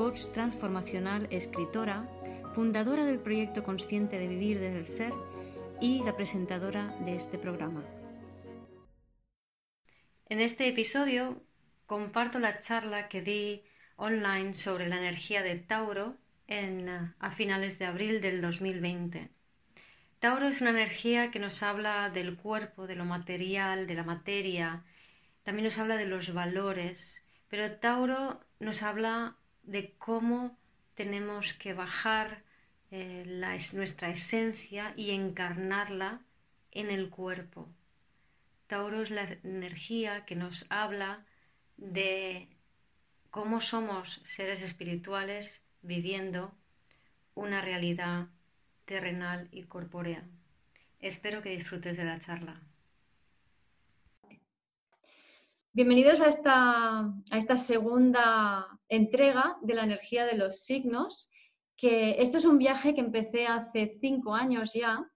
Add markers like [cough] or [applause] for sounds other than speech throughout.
coach transformacional, escritora, fundadora del proyecto Consciente de Vivir desde el Ser y la presentadora de este programa. En este episodio comparto la charla que di online sobre la energía de Tauro en, a finales de abril del 2020. Tauro es una energía que nos habla del cuerpo, de lo material, de la materia, también nos habla de los valores, pero Tauro nos habla de cómo tenemos que bajar eh, nuestra esencia y encarnarla en el cuerpo. Tauro es la energía que nos habla de cómo somos seres espirituales viviendo una realidad terrenal y corpórea. Espero que disfrutes de la charla. Bienvenidos a esta, segunda entrega de la energía de los signos, que esto es un viaje que empecé hace cinco años ya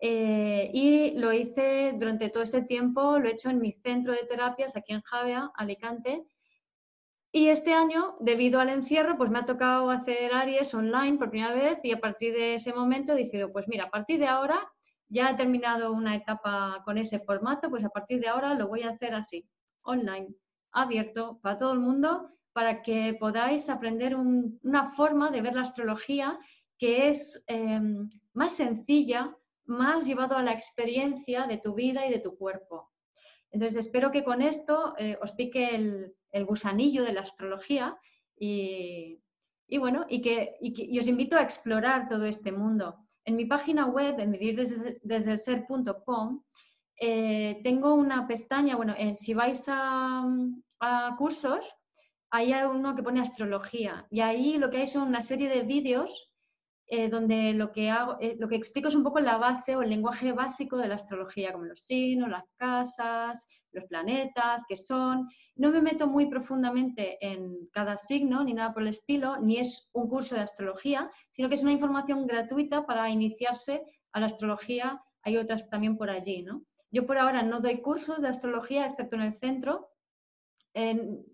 eh, y lo hice durante todo este tiempo, lo he hecho en mi centro de terapias aquí en Javea, Alicante. Y este año, debido al encierro, pues me ha tocado hacer Aries online por primera vez y a partir de ese momento he decidido, pues mira, a partir de ahora ya he terminado una etapa con ese formato, pues a partir de ahora lo voy a hacer así online, abierto para todo el mundo, para que podáis aprender una forma de ver la astrología que es em, más sencilla, más llevado a la experiencia de tu vida y de tu cuerpo. Entonces, espero que con esto eh, os pique el, gusanillo de la astrología y, bueno, y que, os invito a explorar todo este mundo. En mi página web, en vivirdesdeelser.com, eh, tengo una pestaña, bueno, si vais a, cursos, hay uno que pone astrología y ahí lo que hay son una serie de vídeos eh, donde lo que, hago, eh, lo que explico es un poco la base o el lenguaje básico de la astrología, como los signos, las casas, los planetas, qué son. No me meto muy profundamente en cada signo ni nada por el estilo, ni es un curso de astrología, sino que es una información gratuita para iniciarse a la astrología. Hay otras también por allí, ¿no? Yo por ahora no doy cursos de astrología, excepto en el centro.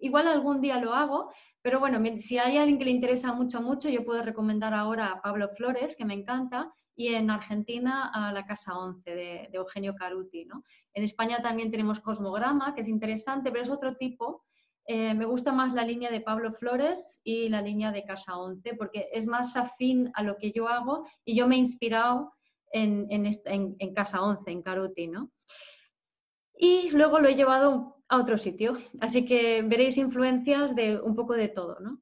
igual algún día lo hago, pero bueno, si hay alguien que le interesa mucho, mucho, yo puedo recomendar ahora a Pablo Flores, que me encanta, y en Argentina a la Casa 11 de, Eugenio Caruti. ¿no? En España también tenemos Cosmograma, que es interesante, pero es otro tipo. Eh, me gusta más la línea de Pablo Flores y la línea de Casa 11, porque es más afín a lo que yo hago y yo me he inspirado en, Casa 11, en Caruti, ¿no? Y luego lo he llevado a otro sitio, así que veréis influencias de un poco de todo, ¿no?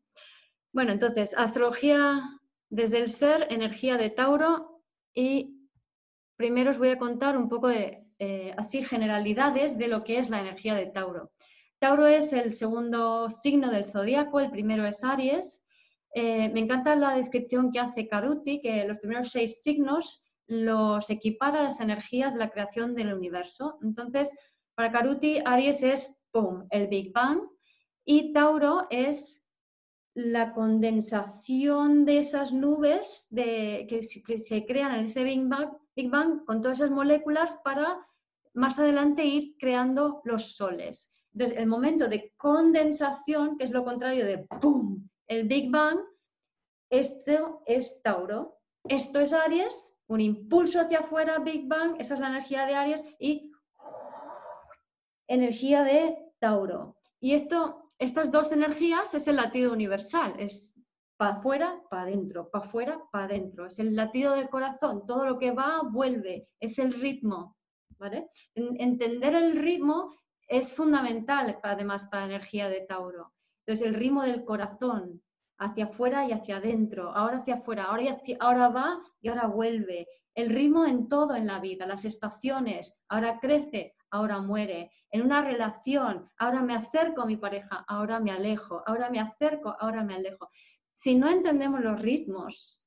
Bueno, entonces, astrología desde el ser, energía de Tauro y primero os voy a contar un poco de, eh, así, generalidades de lo que es la energía de Tauro. Tauro es el segundo signo del zodíaco, el primero es Aries. Eh, me encanta la descripción que hace Caruti, que los primeros seis signos los equipara a las energías de la creación del universo. Entonces, para Caruti, Aries es ¡pum! el Big Bang y Tauro es la condensación de esas nubes de, que, se crean en ese Big Bang, con todas esas moléculas para más adelante ir creando los soles. Entonces, el momento de condensación, que es lo contrario de ¡pum! el Big Bang, esto es Tauro. Esto es Aries un impulso hacia afuera, Big Bang, esa es la energía de Aries y energía de Tauro. Y esto, estas dos energías es el latido universal, es para afuera, para adentro, para afuera, para adentro, es el latido del corazón, todo lo que va, vuelve, es el ritmo. ¿vale? Entender el ritmo es fundamental además para la energía de Tauro. Entonces, el ritmo del corazón, hacia afuera y hacia adentro, ahora hacia afuera, ahora, ahora va y ahora vuelve. El ritmo en todo en la vida, las estaciones, ahora crece, ahora muere. En una relación, ahora me acerco a mi pareja, ahora me alejo, ahora me acerco, ahora me alejo. si no entendemos los ritmos,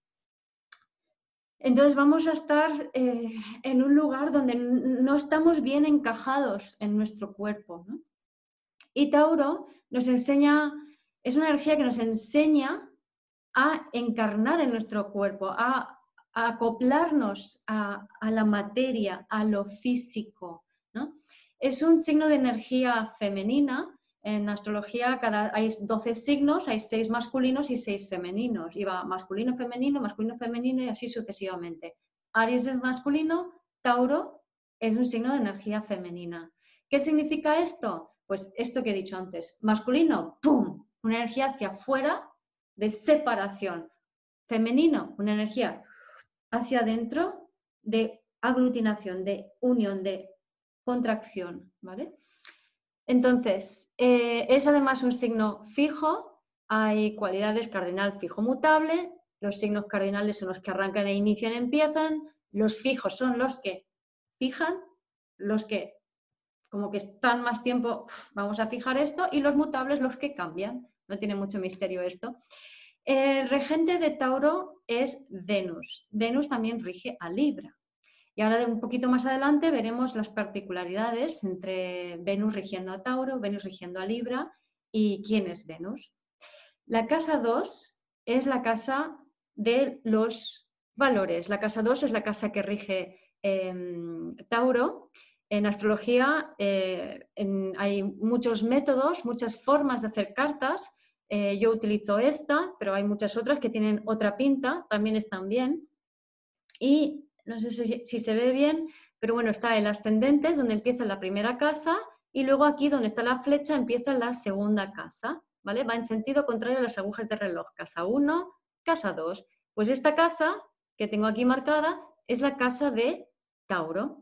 entonces vamos a estar eh, en un lugar donde no estamos bien encajados en nuestro cuerpo. Y Tauro nos enseña, es una energía que nos enseña a encarnar en nuestro cuerpo, a, acoplarnos a, la materia, a lo físico. Es un signo de energía femenina en astrología cada, hay 12 signos, hay 6 masculinos y 6 femeninos. Y va masculino, femenino, masculino, femenino y así sucesivamente. Aries es masculino, Tauro es un signo de energía femenina. ¿Qué significa esto? Pues esto que he dicho antes. Masculino, ¡pum! Una energía hacia afuera de separación. Femenino, una energía hacia adentro de aglutinación, de unión, de contracción. ¿Vale? Entonces, eh, es además un signo fijo, hay cualidades cardinal fijo mutable, los signos cardinales son los que arrancan e inician, empiezan, los fijos son los que fijan, los que como que están más tiempo, vamos a fijar esto, y los mutables los que cambian. No tiene mucho misterio esto. El regente de Tauro es Venus. Venus también rige a Libra. Y ahora un poquito más adelante veremos las particularidades entre Venus rigiendo a Tauro, Venus rigiendo a Libra y quién es Venus. La casa 2 es la casa de los valores. La casa 2 es la casa que rige em, Tauro. En astrología eh, hay muchos métodos, muchas formas de hacer cartas. Eh, yo utilizo esta, pero hay muchas otras que tienen otra pinta, también están bien. Y no sé si, se ve bien, pero bueno, está el ascendente, donde empieza la primera casa, y luego aquí donde está la flecha empieza la segunda casa, ¿vale? Va en sentido contrario a las agujas de reloj, casa 1, casa 2. Pues esta casa que tengo aquí marcada es la casa de Tauro.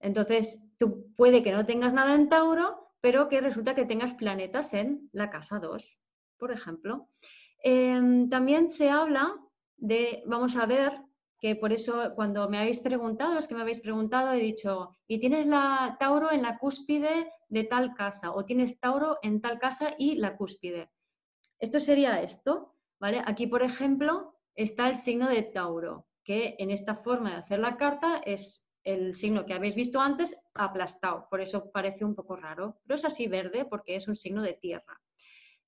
Entonces, tú puede que no tengas nada en Tauro, pero que resulta que tengas planetas en la casa 2, por ejemplo. Em, también se habla de, vamos a ver, que por eso cuando me habéis preguntado, los que me habéis preguntado, he dicho, y tienes la Tauro en la cúspide de tal casa, o tienes Tauro en tal casa y la cúspide. Esto sería esto, ¿vale? Aquí, por ejemplo, está el signo de Tauro, que en esta forma de hacer la carta es el signo que habéis visto antes aplastado, por eso parece un poco raro, pero es así verde porque es un signo de tierra.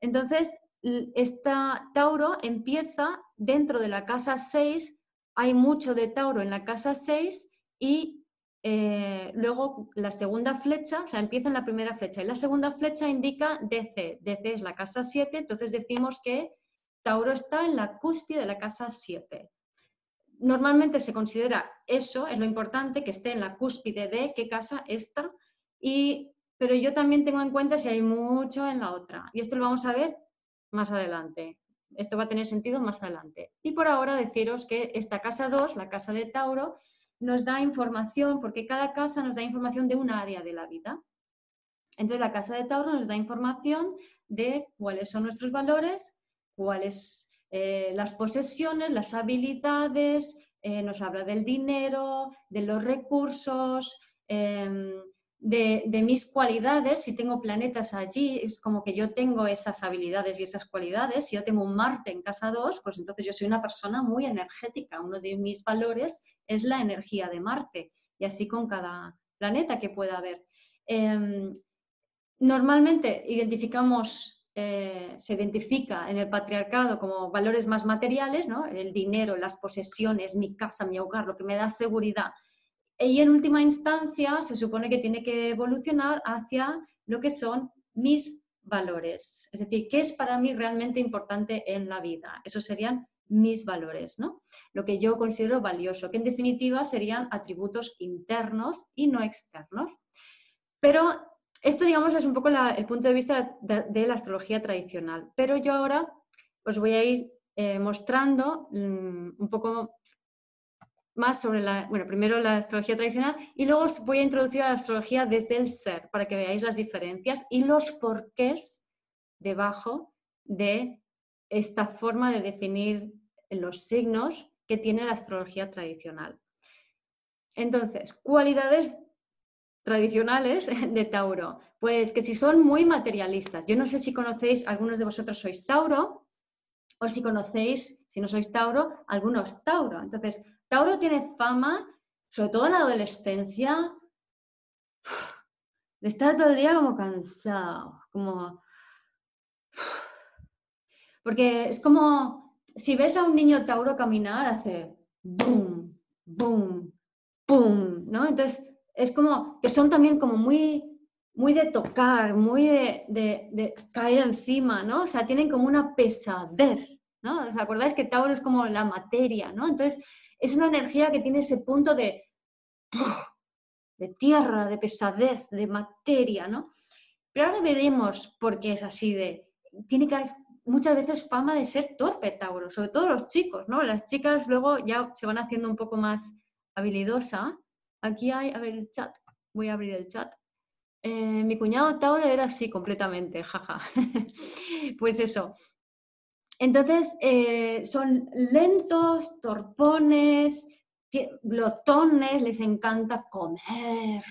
Entonces, esta Tauro empieza dentro de la casa 6 hay mucho de Tauro en la casa 6 y eh, luego la segunda flecha, o sea, empieza en la primera flecha y la segunda flecha indica DC. DC es la casa 7, entonces decimos que Tauro está en la cúspide de la casa 7. Normalmente se considera eso, es lo importante, que esté en la cúspide de qué casa está, y, pero yo también tengo en cuenta si hay mucho en la otra. Y esto lo vamos a ver más adelante. Esto va a tener sentido más adelante. Y por ahora deciros que esta casa 2, la casa de Tauro, nos da información, porque cada casa nos da información de un área de la vida. Entonces, la casa de Tauro nos da información de cuáles son nuestros valores, cuáles eh, las posesiones, las habilidades, eh, nos habla del dinero, de los recursos, em, de, mis cualidades, si tengo planetas allí, es como que yo tengo esas habilidades y esas cualidades. Si yo tengo un Marte en casa 2, pues entonces yo soy una persona muy energética. Uno de mis valores es la energía de Marte y así con cada planeta que pueda haber. Em, normalmente identificamos, eh, se identifica en el patriarcado como valores más materiales, ¿no? el dinero, las posesiones, mi casa, mi hogar, lo que me da seguridad y en última instancia se supone que tiene que evolucionar hacia lo que son mis valores. Es decir, ¿qué es para mí realmente importante en la vida? Esos serían mis valores, ¿no? Lo que yo considero valioso, que en definitiva serían atributos internos y no externos. Pero esto, digamos, es un poco el punto de vista de, la astrología tradicional. Pero yo ahora os voy a ir eh, mostrando mm, un poco más sobre la, bueno, primero la astrología tradicional y luego os voy a introducir a la astrología desde el ser para que veáis las diferencias y los porqués debajo de esta forma de definir los signos que tiene la astrología tradicional. Entonces, cualidades tradicionales [laughs] de Tauro. Pues que si son muy materialistas, yo no sé si conocéis, algunos de vosotros sois Tauro o si conocéis, si no sois Tauro, algunos Tauro. Entonces, Tauro tiene fama, sobre todo en la adolescencia, de estar todo el día como cansado, como... Porque es como, si ves a un niño Tauro caminar, hace boom, boom, boom, ¿no? Entonces, es como que son también como muy muy de tocar, muy de, caer encima, ¿no? O sea, tienen como una pesadez, ¿no? ¿Os acordáis que Tauro es como la materia, ¿no? Entonces, es una energía que tiene ese punto de, de tierra, de pesadez, de materia, ¿no? Pero ahora veremos por qué es así de... Tiene que, muchas veces fama de ser torpe Tauro, sobre todo los chicos, ¿no? Las chicas luego ya se van haciendo un poco más habilidosa. Aquí hay, a ver el chat, voy a abrir el chat. Eh, mi cuñado Tauro era así completamente, [laughs] jaja. pues eso. Entonces, eh, son lentos, torpones, glotones, les encanta comer,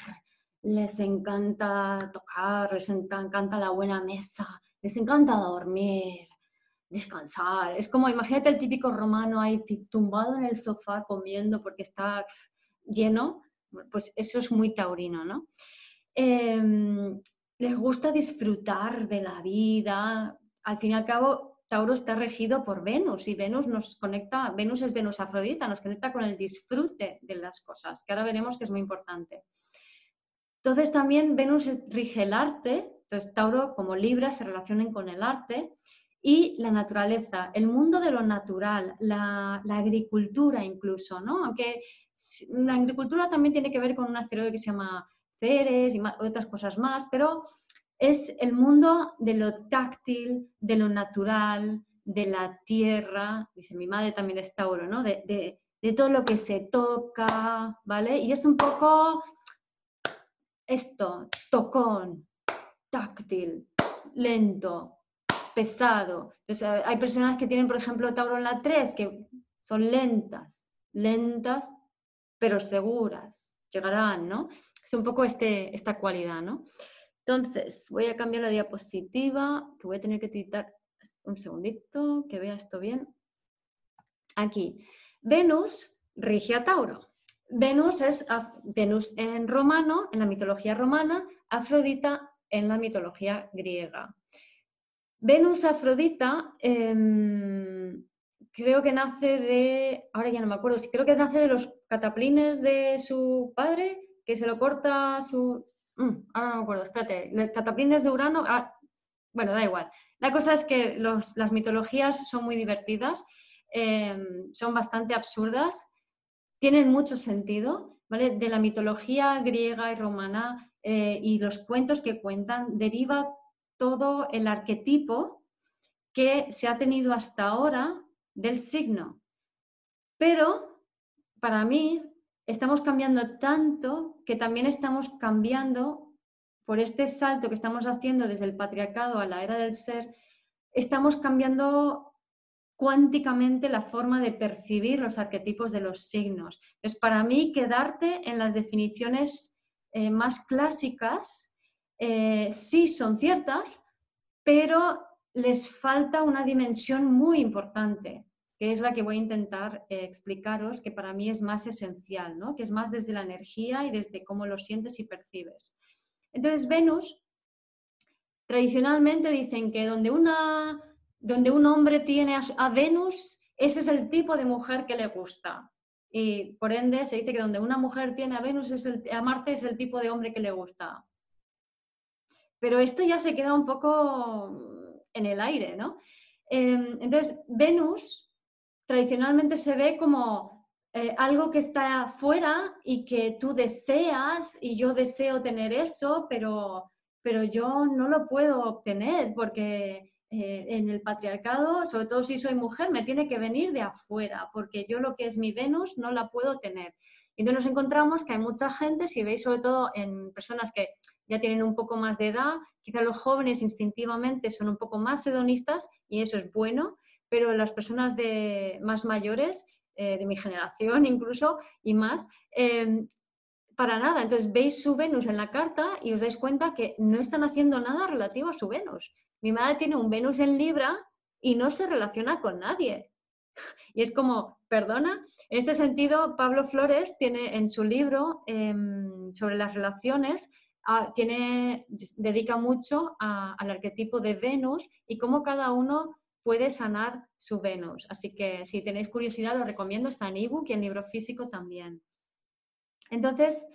les encanta tocar, les encanta la buena mesa, les encanta dormir, descansar. Es como, imagínate el típico romano ahí tumbado en el sofá comiendo porque está lleno, pues eso es muy taurino, ¿no? Em, les gusta disfrutar de la vida. Al fin y al cabo, Tauro está regido por Venus y Venus nos conecta, Venus es Venus Afrodita, nos conecta con el disfrute de las cosas, que ahora veremos que es muy importante. Entonces también Venus rige el arte, entonces Tauro como Libra se relacionan con el arte y la naturaleza, el mundo de lo natural, la, agricultura incluso, ¿no? Aunque la agricultura también tiene que ver con un asteroide que se llama y otras cosas más, pero es el mundo de lo táctil, de lo natural, de la tierra, dice mi madre también es Tauro, ¿no? De, de todo lo que se toca, ¿vale? Y es un poco esto, tocón, táctil, lento, pesado. Entonces, hay personas que tienen, por ejemplo, Tauro en la 3, que son lentas, lentas, pero seguras, llegarán, ¿no? Es un poco este, esta cualidad, ¿no? Entonces, voy a cambiar la diapositiva, que voy a tener que editar un segundito, que vea esto bien. Aquí, Venus rige a Tauro. Venus es Venus en romano, en la mitología romana, Afrodita en la mitología griega. Venus Afrodita em, creo que nace de, ahora ya no me acuerdo, creo que nace de los cataplines de su padre, que se lo corta su... Mm, ahora no me acuerdo, espérate, cataplines de Urano, ah, bueno, da igual. La cosa es que las mitologías son muy divertidas, em, son bastante absurdas, tienen mucho sentido, ¿vale? De la mitología griega y romana eh, y los cuentos que cuentan deriva todo el arquetipo que se ha tenido hasta ahora del signo. Pero para mí estamos cambiando tanto que también estamos cambiando por este salto que estamos haciendo desde el patriarcado a la era del ser, estamos cambiando cuánticamente la forma de percibir los arquetipos de los signos. Es para mí quedarte en las definiciones eh, más clásicas, eh, sí son ciertas, pero les falta una dimensión muy importante que es la que voy a intentar eh, explicaros, que para mí es más esencial, ¿no? que es más desde la energía y desde cómo lo sientes y percibes. Entonces, Venus, tradicionalmente dicen que donde, una, donde un hombre tiene a, Venus, ese es el tipo de mujer que le gusta. Y por ende se dice que donde una mujer tiene a Venus, es a Marte es el tipo de hombre que le gusta. Pero esto ya se queda un poco en el aire, ¿no? Em, entonces, Venus tradicionalmente se ve como eh, algo que está fuera y que tú deseas y yo deseo tener eso, pero, pero yo no lo puedo obtener porque eh, en el patriarcado, sobre todo si soy mujer, me tiene que venir de afuera porque yo lo que es mi Venus no la puedo tener. Entonces nos encontramos que hay mucha gente, si veis sobre todo en personas que ya tienen un poco más de edad, quizá los jóvenes instintivamente son un poco más hedonistas y eso es bueno, pero las personas de, más mayores, eh, de mi generación incluso y más, em, para nada. Entonces veis su Venus en la carta y os dais cuenta que no están haciendo nada relativo a su Venus. Mi madre tiene un Venus en Libra y no se relaciona con nadie. [laughs] Y es como, perdona, en este sentido, Pablo Flores tiene en su libro em, sobre las relaciones, ah, tiene, dedica mucho al arquetipo de Venus y cómo cada uno puede sanar su Venus. Así que si tenéis curiosidad, lo recomiendo, está en ebook y en libro físico también. Entonces,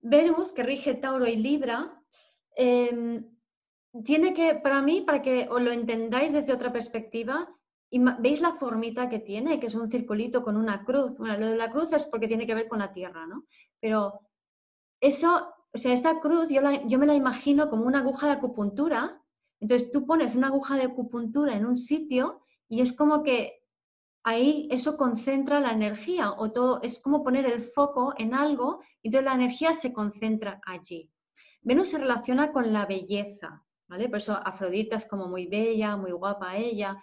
Venus, que rige Tauro y Libra, em, tiene que, para mí, para que os lo entendáis desde otra perspectiva, ¿veis la formita que tiene? Que es un circulito con una cruz. Bueno, lo de la cruz es porque tiene que ver con la tierra, ¿no? Pero eso, o sea, esa cruz yo, yo me la imagino como una aguja de acupuntura. Entonces tú pones una aguja de acupuntura en un sitio y es como que ahí eso concentra la energía o todo, es como poner el foco en algo y entonces la energía se concentra allí. Venus se relaciona con la belleza, ¿vale? Por eso Afrodita es como muy bella, muy guapa ella.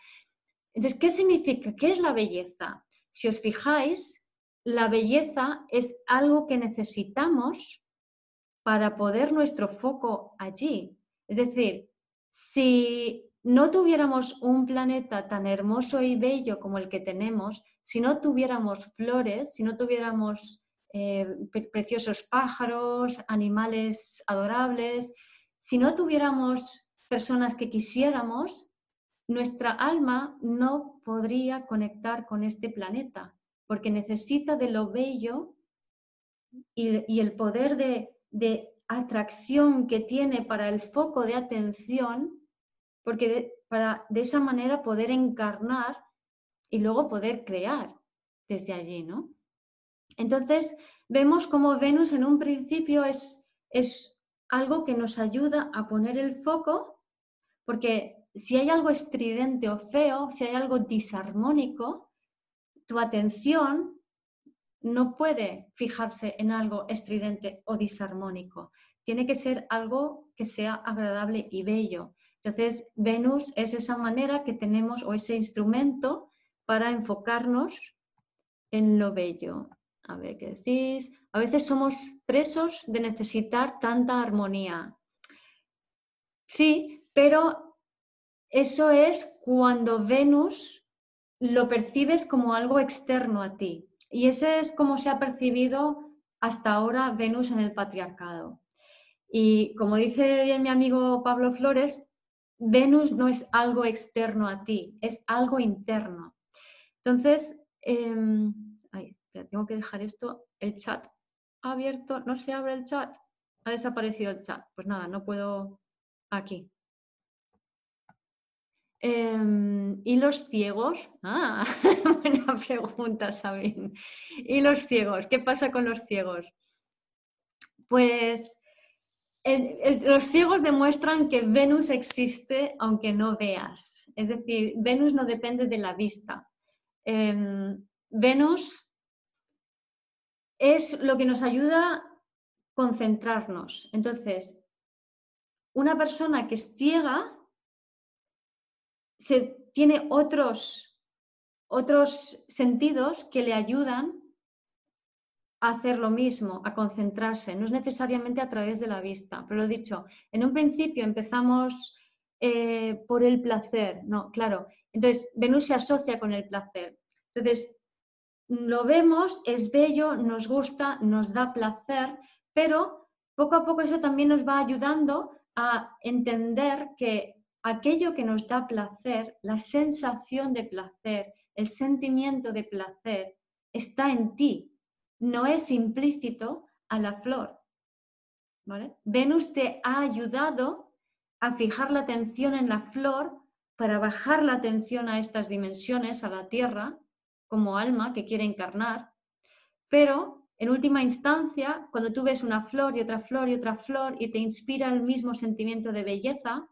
Entonces, ¿qué significa? ¿Qué es la belleza? Si os fijáis, la belleza es algo que necesitamos para poder nuestro foco allí. Es decir, si no tuviéramos un planeta tan hermoso y bello como el que tenemos, si no tuviéramos flores, si no tuviéramos eh, preciosos pájaros, animales adorables, si no tuviéramos personas que quisiéramos, nuestra alma no podría conectar con este planeta, porque necesita de lo bello y, el poder de, de atracción que tiene para el foco de atención porque para de esa manera poder encarnar y luego poder crear desde allí, ¿no? Entonces, vemos como Venus en un principio es, es algo que nos ayuda a poner el foco, porque si hay algo estridente o feo, si hay algo disarmónico, tu atención no puede fijarse en algo estridente o disarmónico. Tiene que ser algo que sea agradable y bello. Entonces, Venus es esa manera que tenemos o ese instrumento para enfocarnos en lo bello. A ver qué decís. A veces somos presos de necesitar tanta armonía. Sí, pero eso es cuando Venus lo percibes como algo externo a ti. Y ese es como se ha percibido hasta ahora Venus en el patriarcado. Y como dice bien mi amigo Pablo Flores, Venus no es algo externo a ti, es algo interno. Entonces, em, tengo que dejar esto, el chat abierto, no se abre el chat, ha desaparecido el chat. Pues nada, no puedo aquí. Em, ¿Y los ciegos? Ah, [laughs] buena pregunta, Sabine. ¿Y los ciegos? ¿Qué pasa con los ciegos? Pues los ciegos demuestran que Venus existe aunque no veas. Es decir, Venus no depende de la vista. Em, Venus es lo que nos ayuda a concentrarnos. Entonces, una persona que es ciega se, tiene otros, otros sentidos que le ayudan hacer lo mismo, a concentrarse, no es necesariamente a través de la vista, pero lo dicho, en un principio empezamos eh, por el placer, no, claro, entonces Venus se asocia con el placer, entonces lo vemos, es bello, nos gusta, nos da placer, pero poco a poco eso también nos va ayudando a entender que aquello que nos da placer, la sensación de placer, el sentimiento de placer, está en ti, no es implícito a la flor. Venus te ha ayudado a fijar la atención en la flor para bajar la atención a estas dimensiones, a la tierra, como alma que quiere encarnar. Pero en última instancia, cuando tú ves una flor y otra flor y otra flor y te inspira el mismo sentimiento de belleza,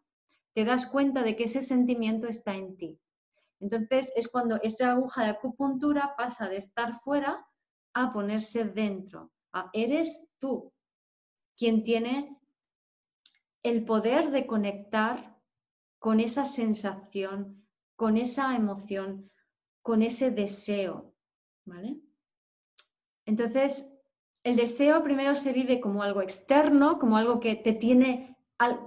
te das cuenta de que ese sentimiento está en ti. Entonces es cuando esa aguja de acupuntura pasa de estar fuera a ponerse dentro. eres tú quien tiene el poder de conectar con esa sensación, con esa emoción, con ese deseo. ¿Vale? Entonces, el deseo primero se vive como algo externo, como algo que te tiene,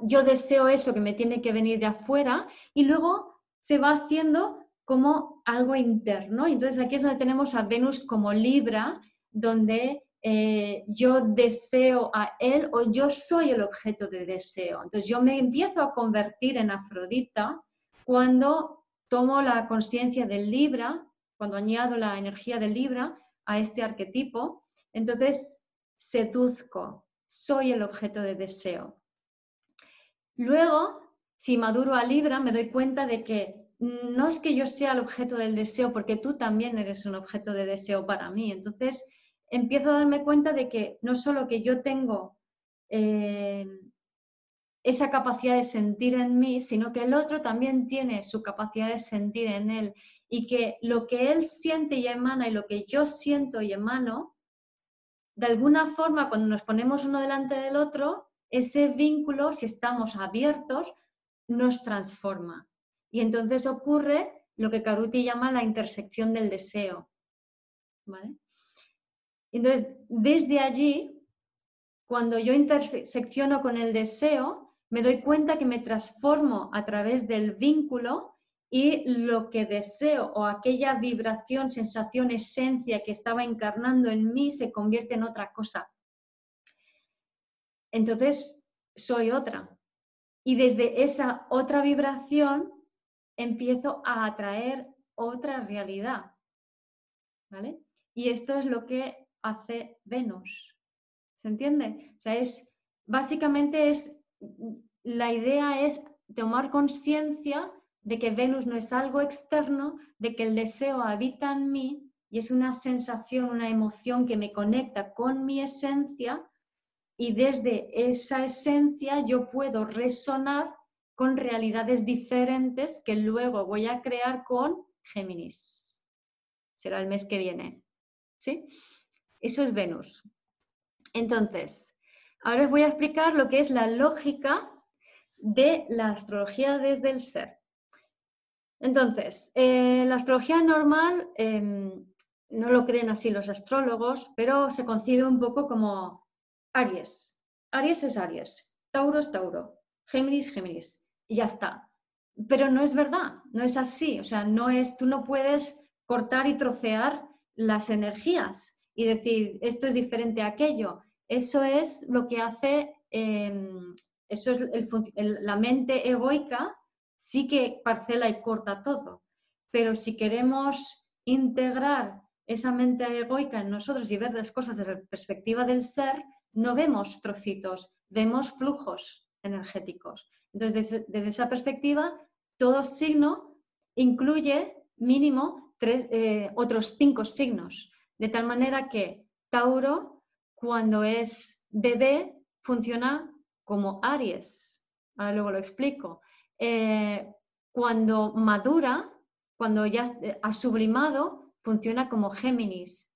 yo deseo eso que me tiene que venir de afuera, y luego se va haciendo como algo interno. Entonces aquí es donde tenemos a Venus como Libra, donde eh, yo deseo a él o yo soy el objeto de deseo. Entonces yo me empiezo a convertir en Afrodita cuando tomo la conciencia del Libra, cuando añado la energía del Libra a este arquetipo, entonces seduzco, soy el objeto de deseo. Luego, si maduro a Libra, me doy cuenta de que no es que yo sea el objeto del deseo, porque tú también eres un objeto de deseo para mí. Entonces, empiezo a darme cuenta de que no solo que yo tengo eh, esa capacidad de sentir en mí, sino que el otro también tiene su capacidad de sentir en él y que lo que él siente y emana y lo que yo siento y emano, de alguna forma cuando nos ponemos uno delante del otro, ese vínculo, si estamos abiertos, nos transforma. Y entonces ocurre lo que Karuti llama la intersección del deseo. ¿Vale? Entonces, desde allí, cuando yo intersecciono con el deseo, me doy cuenta que me transformo a través del vínculo y lo que deseo o aquella vibración, sensación, esencia que estaba encarnando en mí se convierte en otra cosa. Entonces, soy otra. Y desde esa otra vibración empiezo a atraer otra realidad. ¿Vale? Y esto es lo que hace Venus. ¿Se entiende? O sea, es básicamente es la idea es tomar conciencia de que Venus no es algo externo, de que el deseo habita en mí y es una sensación, una emoción que me conecta con mi esencia y desde esa esencia yo puedo resonar con realidades diferentes que luego voy a crear con Géminis. Será el mes que viene. ¿Sí? Eso es Venus. Entonces, ahora os voy a explicar lo que es la lógica de la astrología desde el ser. Entonces, eh, la astrología normal em, no lo creen así los astrólogos, pero se concibe un poco como Aries. Aries es Aries, Tauro es Tauro, Géminis, Géminis, y ya está. Pero no es verdad, no es así. O sea, no es, tú no puedes cortar y trocear las energías y decir, esto es diferente a aquello. Eso es lo que hace, em, eso es la mente egoica, sí que parcela y corta todo. Pero si queremos integrar esa mente egoica en nosotros y ver las cosas desde la perspectiva del ser, no vemos trocitos, vemos flujos energéticos. Entonces, desde, esa perspectiva, todo signo incluye mínimo tres, eh, otros cinco signos. De tal manera que Tauro, cuando es bebé, funciona como Aries. Ahora luego lo explico. Eh, cuando madura, cuando ya ha sublimado, funciona como Géminis.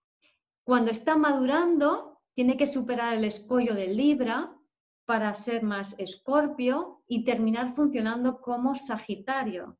Cuando está madurando, tiene que superar el escollo de Libra para ser más Escorpio y terminar funcionando como Sagitario.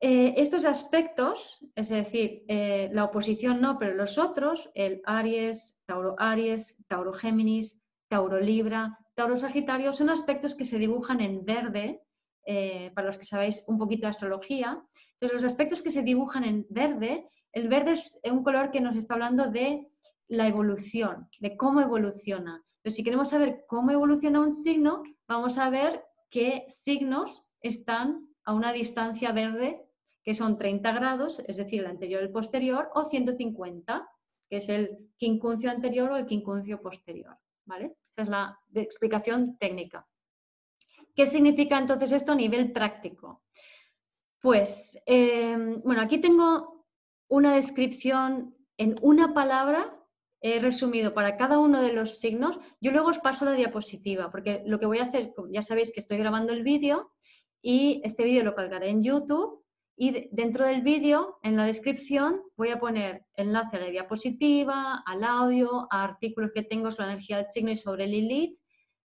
Eh, estos aspectos, es decir, eh, la oposición no, pero los otros, el Aries, Tauro Aries, Tauro Géminis, Tauro Libra, Tauro Sagitario, son aspectos que se dibujan en verde, eh, para los que sabéis un poquito de astrología. Entonces, los aspectos que se dibujan en verde, el verde es un color que nos está hablando de la evolución, de cómo evoluciona. Entonces, si queremos saber cómo evoluciona un signo, vamos a ver qué signos están a una distancia verde que son 30 grados, es decir, el anterior y el posterior, o 150, que es el quincuncio anterior o el quincuncio posterior. ¿vale? Esa es la explicación técnica. ¿Qué significa entonces esto a nivel práctico? Pues, em, bueno, aquí tengo una descripción en una palabra, he resumido para cada uno de los signos. Yo luego os paso la diapositiva, porque lo que voy a hacer, ya sabéis que estoy grabando el vídeo y este vídeo lo colgaré en YouTube y dentro del vídeo, en la descripción, voy a poner enlace a la diapositiva, al audio, a artículos que tengo sobre la energía del signo y sobre Lilith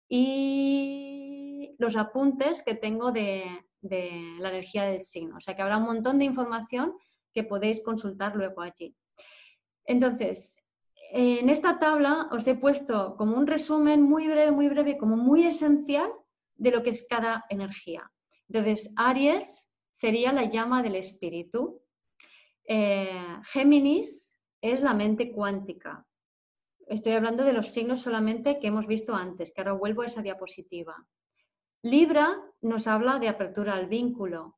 y los apuntes que tengo de, la energía del signo. O sea que habrá un montón de información que podéis consultar luego allí. Entonces, en esta tabla os he puesto como un resumen muy breve, muy breve, como muy esencial de lo que es cada energía. Entonces, Aries sería la llama del espíritu. Eh, Géminis es la mente cuántica. Estoy hablando de los signos solamente que hemos visto antes, que ahora vuelvo a esa diapositiva. Libra nos habla de apertura al vínculo.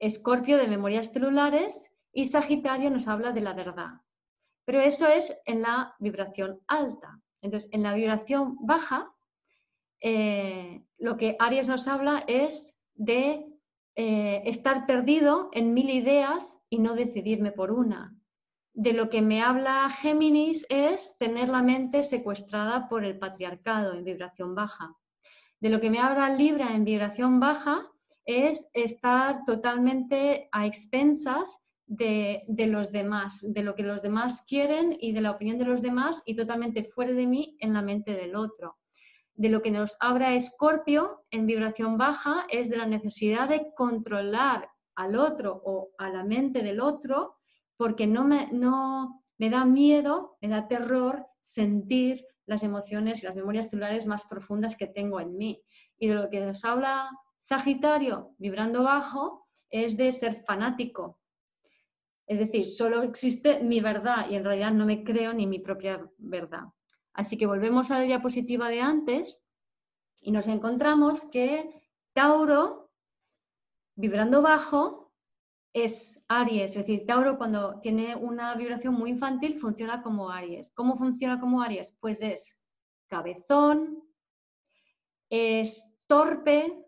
Escorpio de memorias celulares y Sagitario nos habla de la verdad. Pero eso es en la vibración alta. Entonces, en la vibración baja, eh, lo que Aries nos habla es de eh, estar perdido en mil ideas y no decidirme por una. De lo que me habla Géminis es tener la mente secuestrada por el patriarcado en vibración baja. De lo que me habla Libra en vibración baja es estar totalmente a expensas de, los demás, de lo que los demás quieren y de la opinión de los demás y totalmente fuera de mí en la mente del otro. De lo que nos habla Escorpio en vibración baja es de la necesidad de controlar al otro o a la mente del otro porque no me, no, me da miedo, me da terror sentir las emociones y las memorias celulares más profundas que tengo en mí. Y de lo que nos habla Sagitario vibrando bajo es de ser fanático, es decir, solo existe mi verdad y en realidad no me creo ni mi propia verdad. Así que volvemos a la diapositiva de antes y nos encontramos que Tauro, vibrando bajo, es Aries. Es decir, Tauro cuando tiene una vibración muy infantil funciona como Aries. ¿Cómo funciona como Aries? Pues es cabezón, es torpe,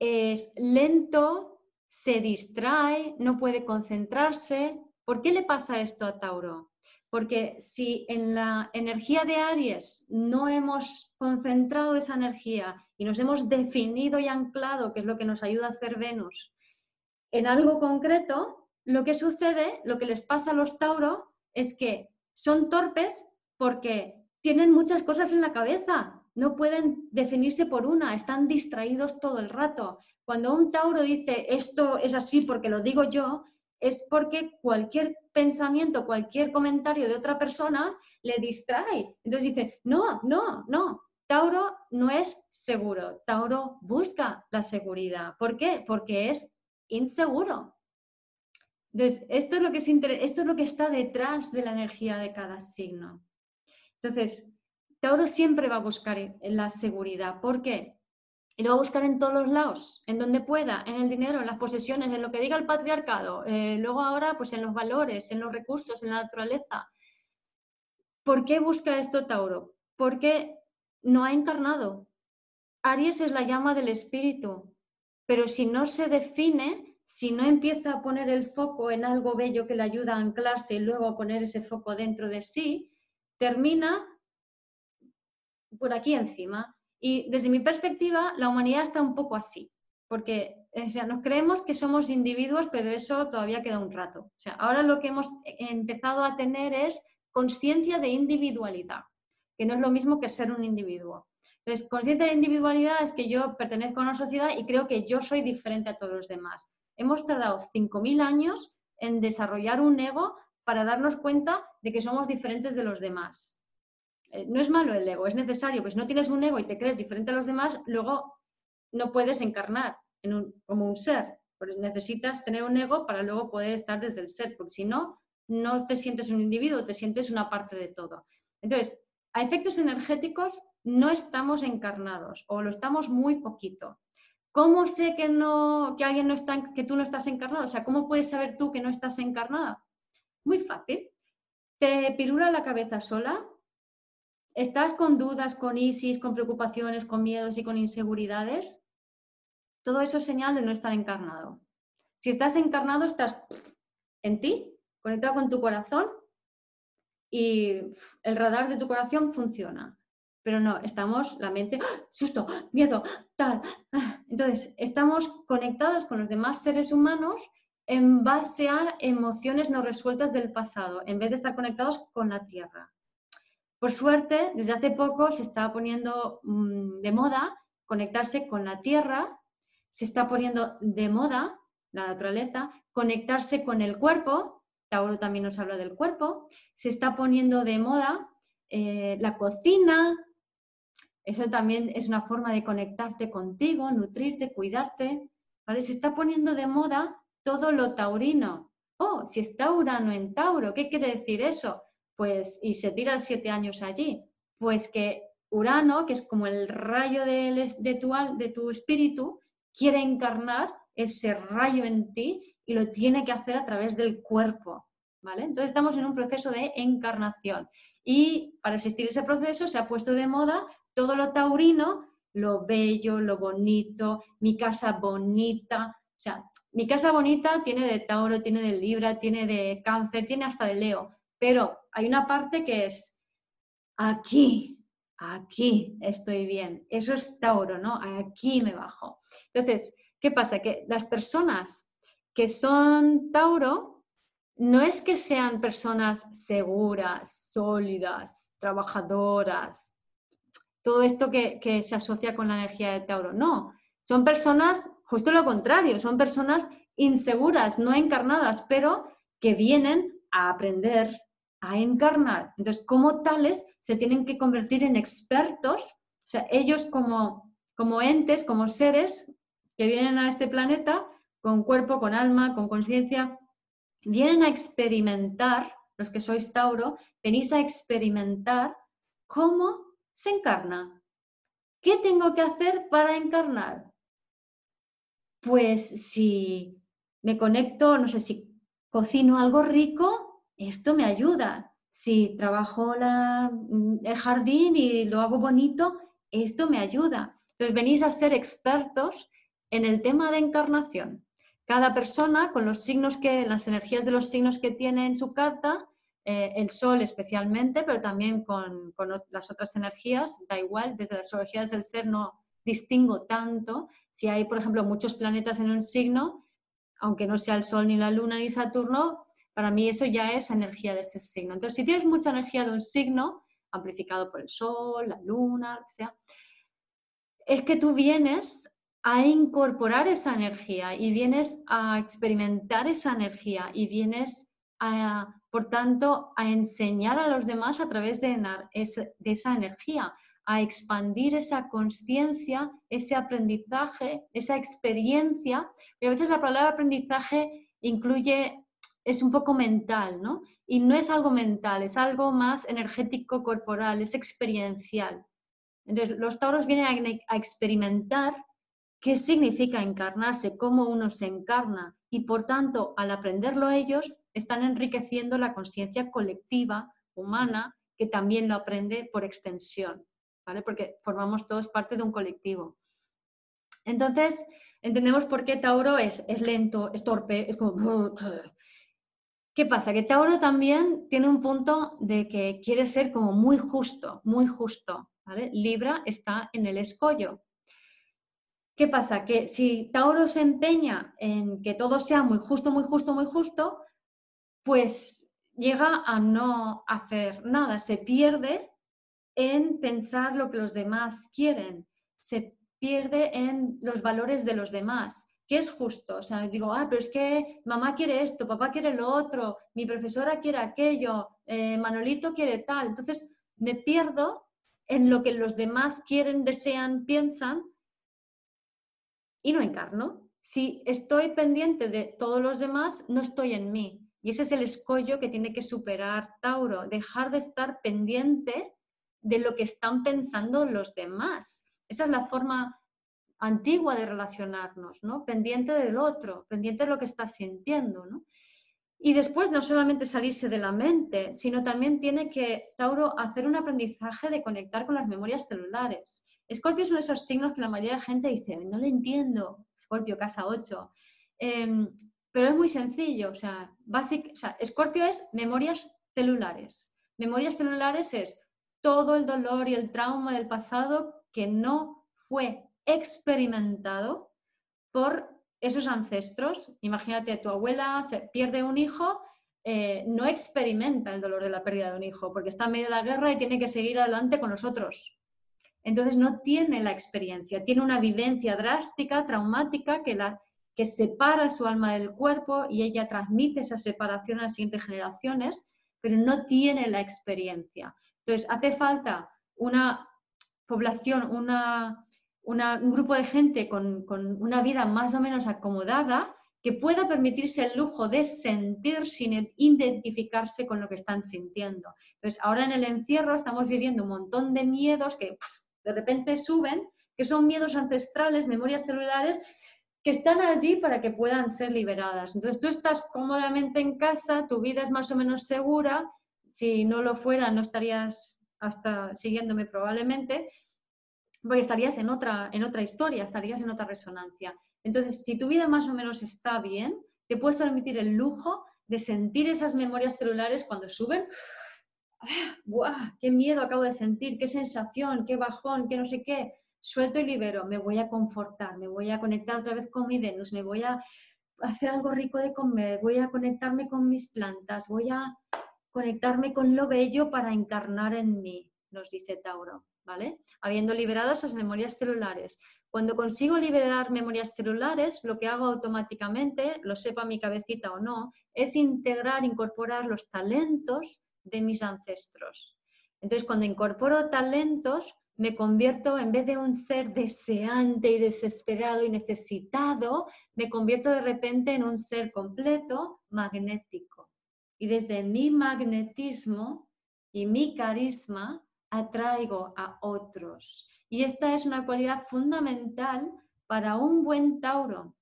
es lento, se distrae, no puede concentrarse. ¿Por qué le pasa esto a Tauro? Porque si en la energía de Aries no hemos concentrado esa energía y nos hemos definido y anclado, que es lo que nos ayuda a hacer Venus, en algo concreto, lo que sucede, lo que les pasa a los Tauro, es que son torpes porque tienen muchas cosas en la cabeza, no pueden definirse por una, están distraídos todo el rato. Cuando un Tauro dice esto es así porque lo digo yo, es porque cualquier pensamiento, cualquier comentario de otra persona le distrae. Entonces dice, no, no, no, Tauro no es seguro, Tauro busca la seguridad. ¿Por qué? Porque es inseguro. Entonces, esto es lo que, es esto es lo que está detrás de la energía de cada signo. Entonces, Tauro siempre va a buscar la seguridad. ¿Por qué? y lo va a buscar en todos los lados, en donde pueda, en el dinero, en las posesiones, en lo que diga el patriarcado, eh, luego ahora pues en los valores, en los recursos, en la naturaleza. ¿Por qué busca esto Tauro? Porque no ha encarnado. Aries es la llama del espíritu, pero si no se define, si no empieza a poner el foco en algo bello que le ayuda a anclarse y luego a poner ese foco dentro de sí, termina por aquí encima, y desde mi perspectiva, la humanidad está un poco así, porque o sea, nos creemos que somos individuos, pero eso todavía queda un rato. Ahora lo que hemos empezado a tener es conciencia de individualidad, que no es lo mismo que ser un individuo. Entonces, conciencia de individualidad es que yo pertenezco a una sociedad y creo que yo soy diferente a todos los demás. Hemos tardado 5.000 años en desarrollar un ego para darnos cuenta de que somos diferentes de los demás. Eh, no es malo el ego, es necesario, pues no tienes un ego y te crees diferente a los demás, luego no puedes encarnar como un ser, pues necesitas tener un ego para luego poder estar desde el ser, porque si no, no te sientes un individuo, te sientes una parte de todo. Entonces, a efectos energéticos no estamos encarnados o lo estamos muy poquito. ¿Cómo sé que, no, que alguien no está, que tú no estás encarnado? O sea, ¿cómo puedes saber tú que no estás encarnada? Muy fácil. Te pirula la cabeza sola, ¿Estás con dudas, con ISIS, con preocupaciones, con miedos y con inseguridades? Todo eso es señal de no estar encarnado. Si estás encarnado, estás en ti, conectado con tu corazón y el radar de tu corazón funciona. Pero no, estamos, la mente, ¡ah! susto, miedo, tal. Entonces, estamos conectados con los demás seres humanos en base a emociones no resueltas del pasado, en vez de estar conectados con la tierra. Por suerte, desde hace poco se está poniendo mm, de moda conectarse con la tierra, se está poniendo de moda la naturaleza, conectarse con el cuerpo, Tauro también nos habla del cuerpo, se está poniendo de moda eh, la cocina, eso también es una forma de conectarte contigo, nutrirte, cuidarte. ¿vale? Se está poniendo de moda todo lo taurino. Oh, si está Urano en Tauro, ¿qué quiere decir eso? Pues, y se tira siete años allí, pues que Urano, que es como el rayo de, de, tu, de tu espíritu, quiere encarnar ese rayo en ti y lo tiene que hacer a través del cuerpo, ¿vale? Entonces estamos en un proceso de encarnación. Y para asistir ese proceso se ha puesto de moda todo lo taurino, lo bello, lo bonito, mi casa bonita, o sea, mi casa bonita tiene de Tauro, tiene de Libra, tiene de Cáncer, tiene hasta de Leo, pero hay una parte que es aquí, aquí estoy bien. Eso es Tauro, ¿no? Aquí me bajo. Entonces, ¿qué pasa? Que las personas que son Tauro no es que sean personas seguras, sólidas, trabajadoras, todo esto que, que se asocia con la energía de Tauro. No, son personas justo lo contrario, son personas inseguras, no encarnadas, pero que vienen a aprender, a encarnar. Entonces, como tales, se tienen que convertir en expertos, o sea, ellos como, como entes, como seres que vienen a este planeta con cuerpo, con alma, con conciencia, vienen a experimentar, los que sois Tauro, venís a experimentar cómo se encarna. ¿Qué tengo que hacer para encarnar? pues si me conecto, no sé, si cocino algo rico, esto me ayuda. Si trabajo mm, el jardín y lo hago bonito, esto me ayuda. Entonces venís a ser expertos en el tema de encarnación. Cada persona con los signos que, las energías de los signos que tiene en su carta, eh, el sol especialmente, pero también con, con, las otras energías, da igual, desde las energías del ser no distingo tanto, si hay, por ejemplo, muchos planetas en un signo, aunque no sea el Sol, ni la Luna, ni Saturno, para mí eso ya es energía de ese signo. Entonces, si tienes mucha energía de un signo, amplificado por el Sol, la Luna, lo que sea, es que tú vienes a incorporar esa energía y vienes a experimentar esa energía y vienes a, por tanto, a enseñar a los demás a través de, de esa energía a expandir esa conciencia, ese aprendizaje, esa experiencia. Y a veces la palabra aprendizaje incluye, es un poco mental, ¿no? Y no es algo mental, es algo más energético, corporal, es experiencial. Entonces, los tauros vienen a, experimentar qué significa encarnarse, cómo uno se encarna y por tanto, al aprenderlo ellos, están enriqueciendo la conciencia colectiva, humana, que también lo aprende por extensión. Porque formamos todos parte de un colectivo. Entonces, entendemos por qué Tauro es, es lento, es torpe, es como... ¿Qué pasa? Que Tauro también tiene un punto de que quiere ser como muy justo, muy justo. Libra está en el escollo. ¿Qué pasa? Que si Tauro se empeña en que todo sea muy justo, muy justo, muy justo, pues llega a no hacer nada, se pierde en pensar lo que los demás quieren, se pierde en los valores de los demás. ¿Qué es justo? O sea, digo, ah, pero es que mamá quiere esto, papá quiere lo otro, mi profesora quiere aquello, eh, Manolito quiere tal. Entonces me pierdo en lo que los demás quieren, desean, piensan y no encarno. Si estoy pendiente de todos los demás, no estoy en mí. Y ese es el escollo que tiene que superar Tauro, dejar de estar pendiente de lo que están pensando los demás. Esa es la forma antigua de relacionarnos, ¿no? Pendiente del otro, pendiente de lo que está sintiendo. Y después no solamente salirse de la mente, sino también tiene que Tauro hacer un aprendizaje de conectar con las memorias celulares. Escorpio es uno de esos signos que la mayoría de gente dice, no lo entiendo, Escorpio, casa 8. Em, pero es muy sencillo, o sea, básico, o sea, Escorpio es memorias celulares. Memorias celulares es todo el dolor y el trauma del pasado que no fue experimentado por esos ancestros. Imagínate, tu abuela se pierde un hijo, eh, no experimenta el dolor de la pérdida de un hijo porque está en medio de la guerra y tiene que seguir adelante con nosotros. Entonces no tiene la experiencia, tiene una vivencia drástica, traumática, que, la, que separa su alma del cuerpo y ella transmite esa separación a las siguientes generaciones, pero no tiene la experiencia. Entonces, hace falta una población, una, un grupo de gente con, una vida más o menos acomodada que pueda permitirse el lujo de sentir sin identificarse con lo que están sintiendo. Entonces, ahora en el encierro estamos viviendo un montón de miedos que de repente suben, que son miedos ancestrales, memorias celulares, que están allí para que puedan ser liberadas. Entonces, tú estás cómodamente en casa, tu vida es más o menos segura, si no lo fuera no estarías hasta siguiéndome probablemente, porque estarías en otra, en otra historia, estarías en otra resonancia. Entonces, si tu vida más o menos está bien, te puedes permitir el lujo de sentir esas memorias celulares cuando suben. ¡Buah! ¡Qué miedo acabo de sentir! ¡Qué sensación! ¡Qué bajón! ¡Qué no sé qué! Suelto y libero. Me voy a confortar, me voy a conectar otra vez con mi Venus, me voy a hacer algo rico de comer, voy a conectarme con mis plantas, voy a conectarme con lo bello para encarnar en mí, nos dice Tauro. Habiendo liberado esas memorias celulares. Cuando consigo liberar memorias celulares, lo que hago automáticamente, lo sepa mi cabecita o no, es integrar, incorporar los talentos de mis ancestros. Entonces, cuando incorporo talentos, me convierto, en vez de un ser deseante y desesperado y necesitado, me convierto de repente en un ser completo, magnético. Y desde mi magnetismo y mi carisma, atraigo a otros. Y esta es una cualidad fundamental para un buen Tauro,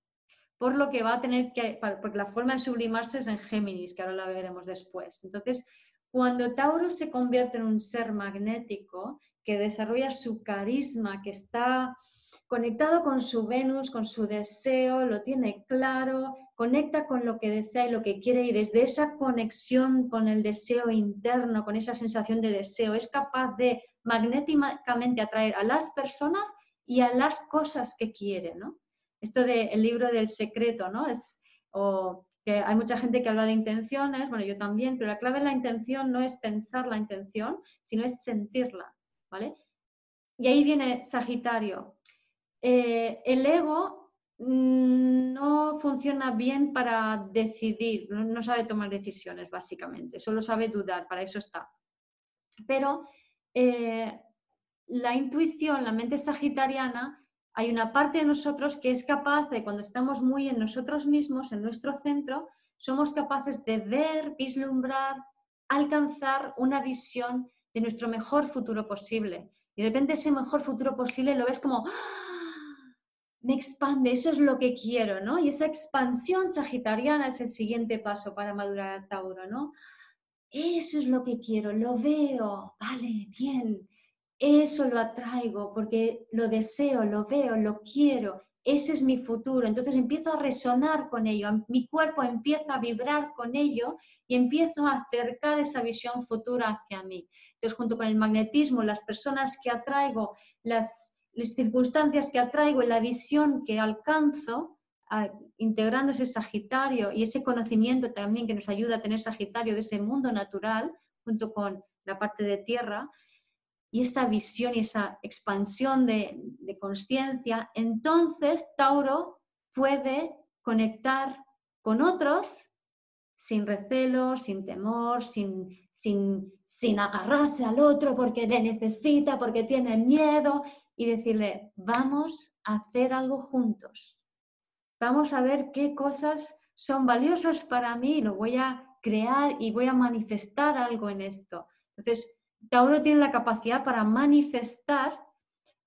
por lo que va a tener que, porque la forma de sublimarse es en Géminis, que ahora la veremos después. Entonces, cuando Tauro se convierte en un ser magnético, que desarrolla su carisma, que está conectado con su Venus, con su deseo, lo tiene claro, conecta con lo que desea y lo que quiere y desde esa conexión con el deseo interno, con esa sensación de deseo, es capaz de magnéticamente atraer a las personas y a las cosas que quiere, ¿no? Esto del libro del secreto, ¿no? Es, o que hay mucha gente que habla de intenciones, bueno, yo también, pero la clave de la intención no es pensar la intención, sino es sentirla, ¿vale? Y ahí viene Sagitario. Eh, el ego no funciona bien para decidir, no sabe tomar decisiones, básicamente, solo sabe dudar, para eso está. Pero eh, la intuición, la mente sagitariana, hay una parte de nosotros que es capaz de, cuando estamos muy en nosotros mismos, en nuestro centro, somos capaces de ver, vislumbrar, alcanzar una visión de nuestro mejor futuro posible. Y de repente ese mejor futuro posible lo ves como, ¡ah! Me expande, eso es lo que quiero, ¿no? Y esa expansión sagitariana es el siguiente paso para madurar a Tauro, ¿no? Eso es lo que quiero, lo veo, vale, bien, eso lo atraigo porque lo deseo, lo veo, lo quiero, ese es mi futuro. Entonces empiezo a resonar con ello, mi cuerpo empieza a vibrar con ello y empiezo a acercar esa visión futura hacia mí. Entonces, junto con el magnetismo, las personas que atraigo, las, las circunstancias que atraigo, la visión que alcanzo, integrando ese Sagitario y ese conocimiento también que nos ayuda a tener Sagitario de ese mundo natural, junto con la parte de tierra, y esa visión y esa expansión de, de conciencia, entonces Tauro puede conectar con otros sin recelo, sin temor, sin, sin, sin agarrarse al otro porque le necesita, porque tiene miedo, y decirle, vamos a hacer algo juntos vamos a ver qué cosas son valiosas para mí, lo voy a crear y voy a manifestar algo en esto. Entonces, Tauro tiene la capacidad para manifestar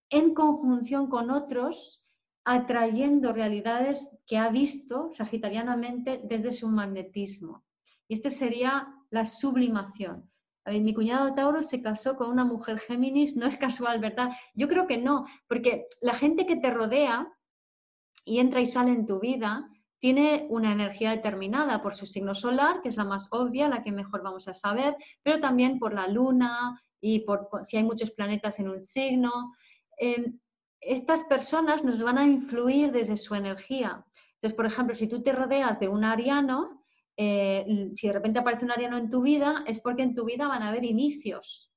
en conjunción con otros, atrayendo realidades que ha visto sagitarianamente desde su magnetismo. Y este sería la sublimación. Mi cuñado Tauro se casó con una mujer Géminis, no es casual, ¿verdad? Yo creo que no, porque la gente que te rodea y entra y sale en tu vida, tiene una energía determinada por su signo solar, que es la más obvia, la que mejor vamos a saber, pero también por la luna y por si hay muchos planetas en un signo. Em, estas personas nos van a influir desde su energía. Entonces, por ejemplo, si tú te rodeas de un ariano, eh, si de repente aparece un ariano en tu vida, es porque en tu vida van a haber inicios.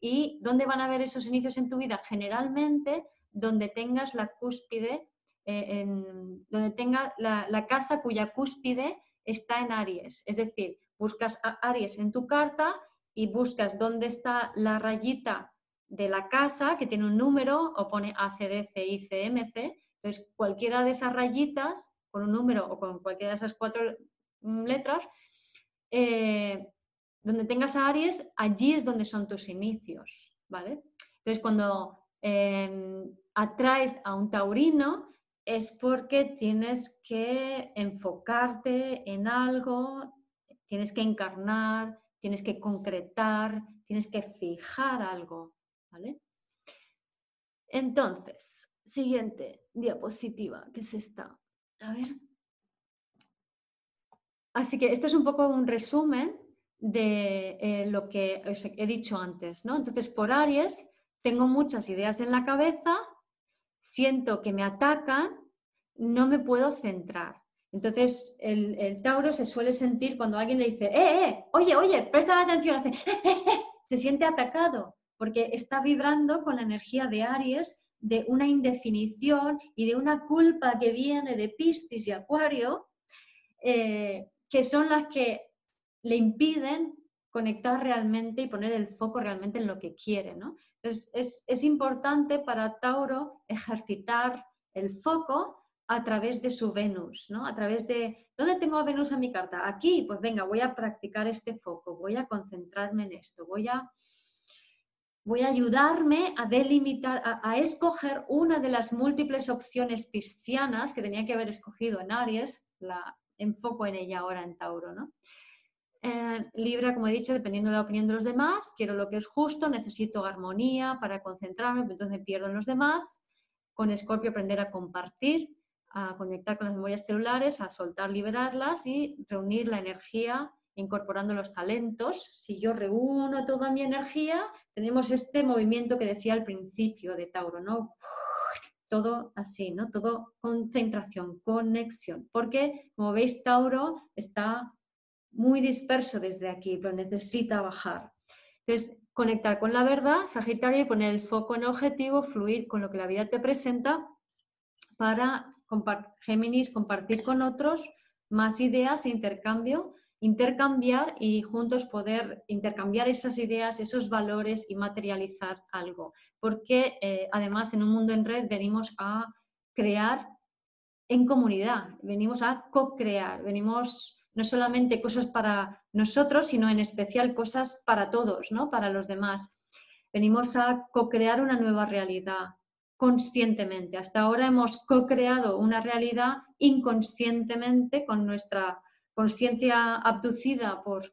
¿Y dónde van a haber esos inicios en tu vida? Generalmente donde tengas la cúspide eh, donde tenga la, casa cuya cúspide está en Aries. Es decir, buscas Aries en tu carta y buscas dónde está la rayita de la casa que tiene un número o pone ACDC, ICMC. Entonces, cualquiera de esas rayitas, con un número o con cualquiera de esas cuatro letras, eh, donde tengas a Aries, allí es donde son tus inicios, ¿vale? Entonces, cuando em, atraes a un taurino, es porque tienes que enfocarte en algo, tienes que encarnar, tienes que concretar, tienes que fijar algo, ¿vale? Entonces, siguiente diapositiva, que es esta. A ver. Así que esto es un poco un resumen de eh, lo que he dicho antes, ¿no? Entonces, por Aries, tengo muchas ideas en la cabeza, siento que me atacan, no me puedo centrar. Entonces, el, Tauro se suele sentir cuando alguien le dice, ¡eh, eh! Oye, oye, presta atención, hace, eh, eh", se siente atacado porque está vibrando con la energía de Aries de una indefinición y de una culpa que viene de Piscis y Acuario, que son las que le impiden conectar realmente y poner el foco realmente en lo que quiere. ¿no? Entonces, es, es importante para Tauro ejercitar el foco a través de su Venus, ¿no? A través de, ¿dónde tengo a Venus en mi carta? Aquí, pues venga, voy a practicar este foco, voy a concentrarme en esto, voy a, voy a ayudarme a delimitar, a, escoger una de las múltiples opciones piscianas que tenía que haber escogido en Aries, la enfoco en ella ahora en Tauro, ¿no? Eh, Libra, como he dicho, dependiendo de la opinión de los demás, quiero lo que es justo, necesito armonía para concentrarme, entonces me pierdo en los demás. Con Escorpio aprender a compartir, a conectar con las memorias celulares, a soltar, liberarlas y reunir la energía incorporando los talentos. Si yo reúno toda mi energía, tenemos este movimiento que decía al principio de Tauro, ¿no? Todo así, ¿no? Todo concentración, conexión. Porque, como veis, Tauro está muy disperso desde aquí, pero necesita bajar. Entonces, conectar con la verdad, Sagitario, y poner el foco en objetivo, fluir con lo que la vida te presenta para Géminis, compartir con otros más ideas, intercambio, intercambiar y juntos poder intercambiar esas ideas, esos valores y materializar algo. Porque eh, además en un mundo en red venimos a crear en comunidad, venimos a co-crear, venimos no solamente cosas para nosotros, sino en especial cosas para todos, ¿no? para los demás. Venimos a co-crear una nueva realidad, conscientemente. Hasta ahora hemos co-creado una realidad inconscientemente con nuestra conciencia abducida por,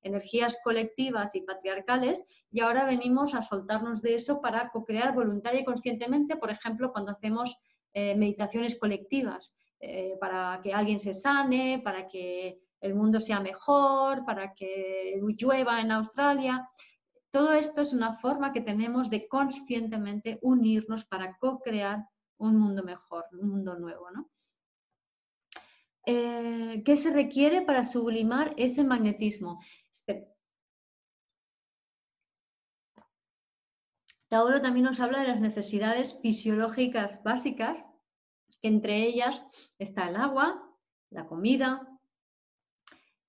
energías colectivas y patriarcales y ahora venimos a soltarnos de eso para co-crear voluntaria y conscientemente, por ejemplo, cuando hacemos eh, meditaciones colectivas, eh, para que alguien se sane, para que el mundo sea mejor, para que llueva en Australia. Todo esto es una forma que tenemos de conscientemente unirnos para co-crear un mundo mejor, un mundo nuevo. ¿no? Eh, ¿Qué se requiere para sublimar ese magnetismo? Tauro también nos habla de las necesidades fisiológicas básicas, que entre ellas está el agua, la comida,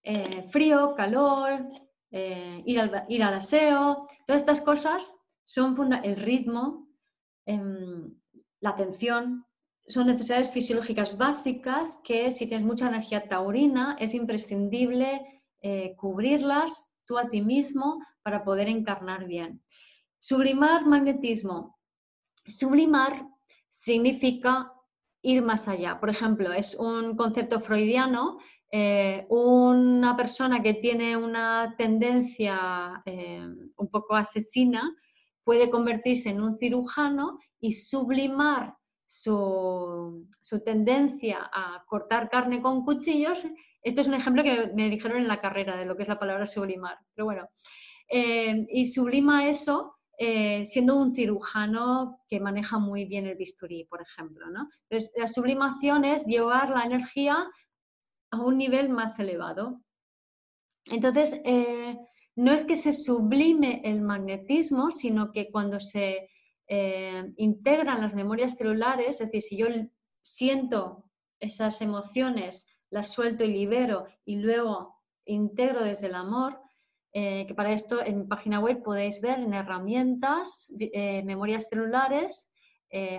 eh, frío, calor, eh, ir, al, ir, al, aseo, todas estas cosas son el ritmo, em, la atención, son necesidades fisiológicas básicas que si tienes mucha energía taurina es imprescindible eh, cubrirlas tú a ti mismo para poder encarnar bien. Sublimar magnetismo. Sublimar significa ir más allá. Por ejemplo, es un concepto freudiano eh, una persona que tiene una tendencia eh, un poco asesina puede convertirse en un cirujano y sublimar su, tendencia a cortar carne con cuchillos. Este es un ejemplo que me dijeron en la carrera de lo que es la palabra sublimar. Pero bueno, eh, y sublima eso siendo un cirujano que maneja muy bien el bisturí, por ejemplo. Entonces, la sublimación es llevar la energía a un nivel más elevado. Entonces, eh, no es que se sublime el magnetismo, sino que cuando se eh, integran las memorias celulares, es decir, si yo siento esas emociones, las suelto y libero y luego integro desde el amor, eh, que para esto en página web podéis ver en herramientas, eh, memorias celulares,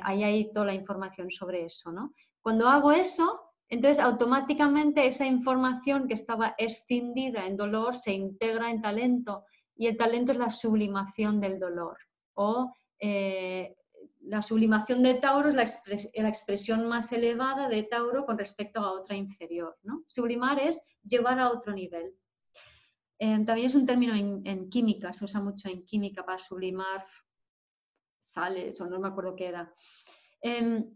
ahí hay toda la información sobre eso. ¿no? Cuando hago eso, entonces automáticamente esa información que estaba escindida en dolor se integra en talento y el talento es la sublimación del dolor o la sublimación de Tauro es la, expresión más elevada de Tauro con respecto a otra inferior. ¿no? Sublimar es llevar a otro nivel. Em, también es un término en, química, se usa mucho en química para sublimar sales o no me acuerdo qué era. Em,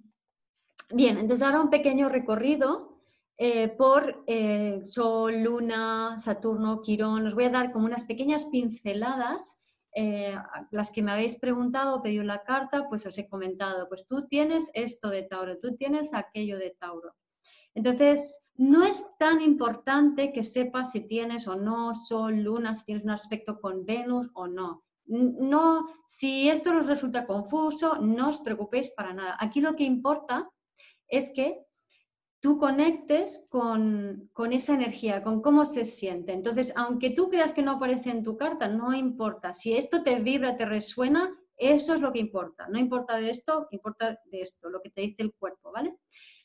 bien, entonces ahora un pequeño recorrido eh, por eh, Sol, Luna, Saturno, Quirón. Os voy a dar como unas pequeñas pinceladas. Eh, las que me habéis preguntado, pedido la carta, pues os he comentado, pues tú tienes esto de Tauro, tú tienes aquello de Tauro. Entonces, no es tan importante que sepas si tienes o no Sol, Luna, si tienes un aspecto con Venus o no. No, si esto os resulta confuso, no os preocupéis para nada. Aquí lo que importa es que tú conectes con, con, esa energía, con cómo se siente. Entonces, aunque tú creas que no aparece en tu carta, no importa. Si esto te vibra, te resuena, eso es lo que importa. No importa de esto, importa de esto, lo que te dice el cuerpo, ¿vale?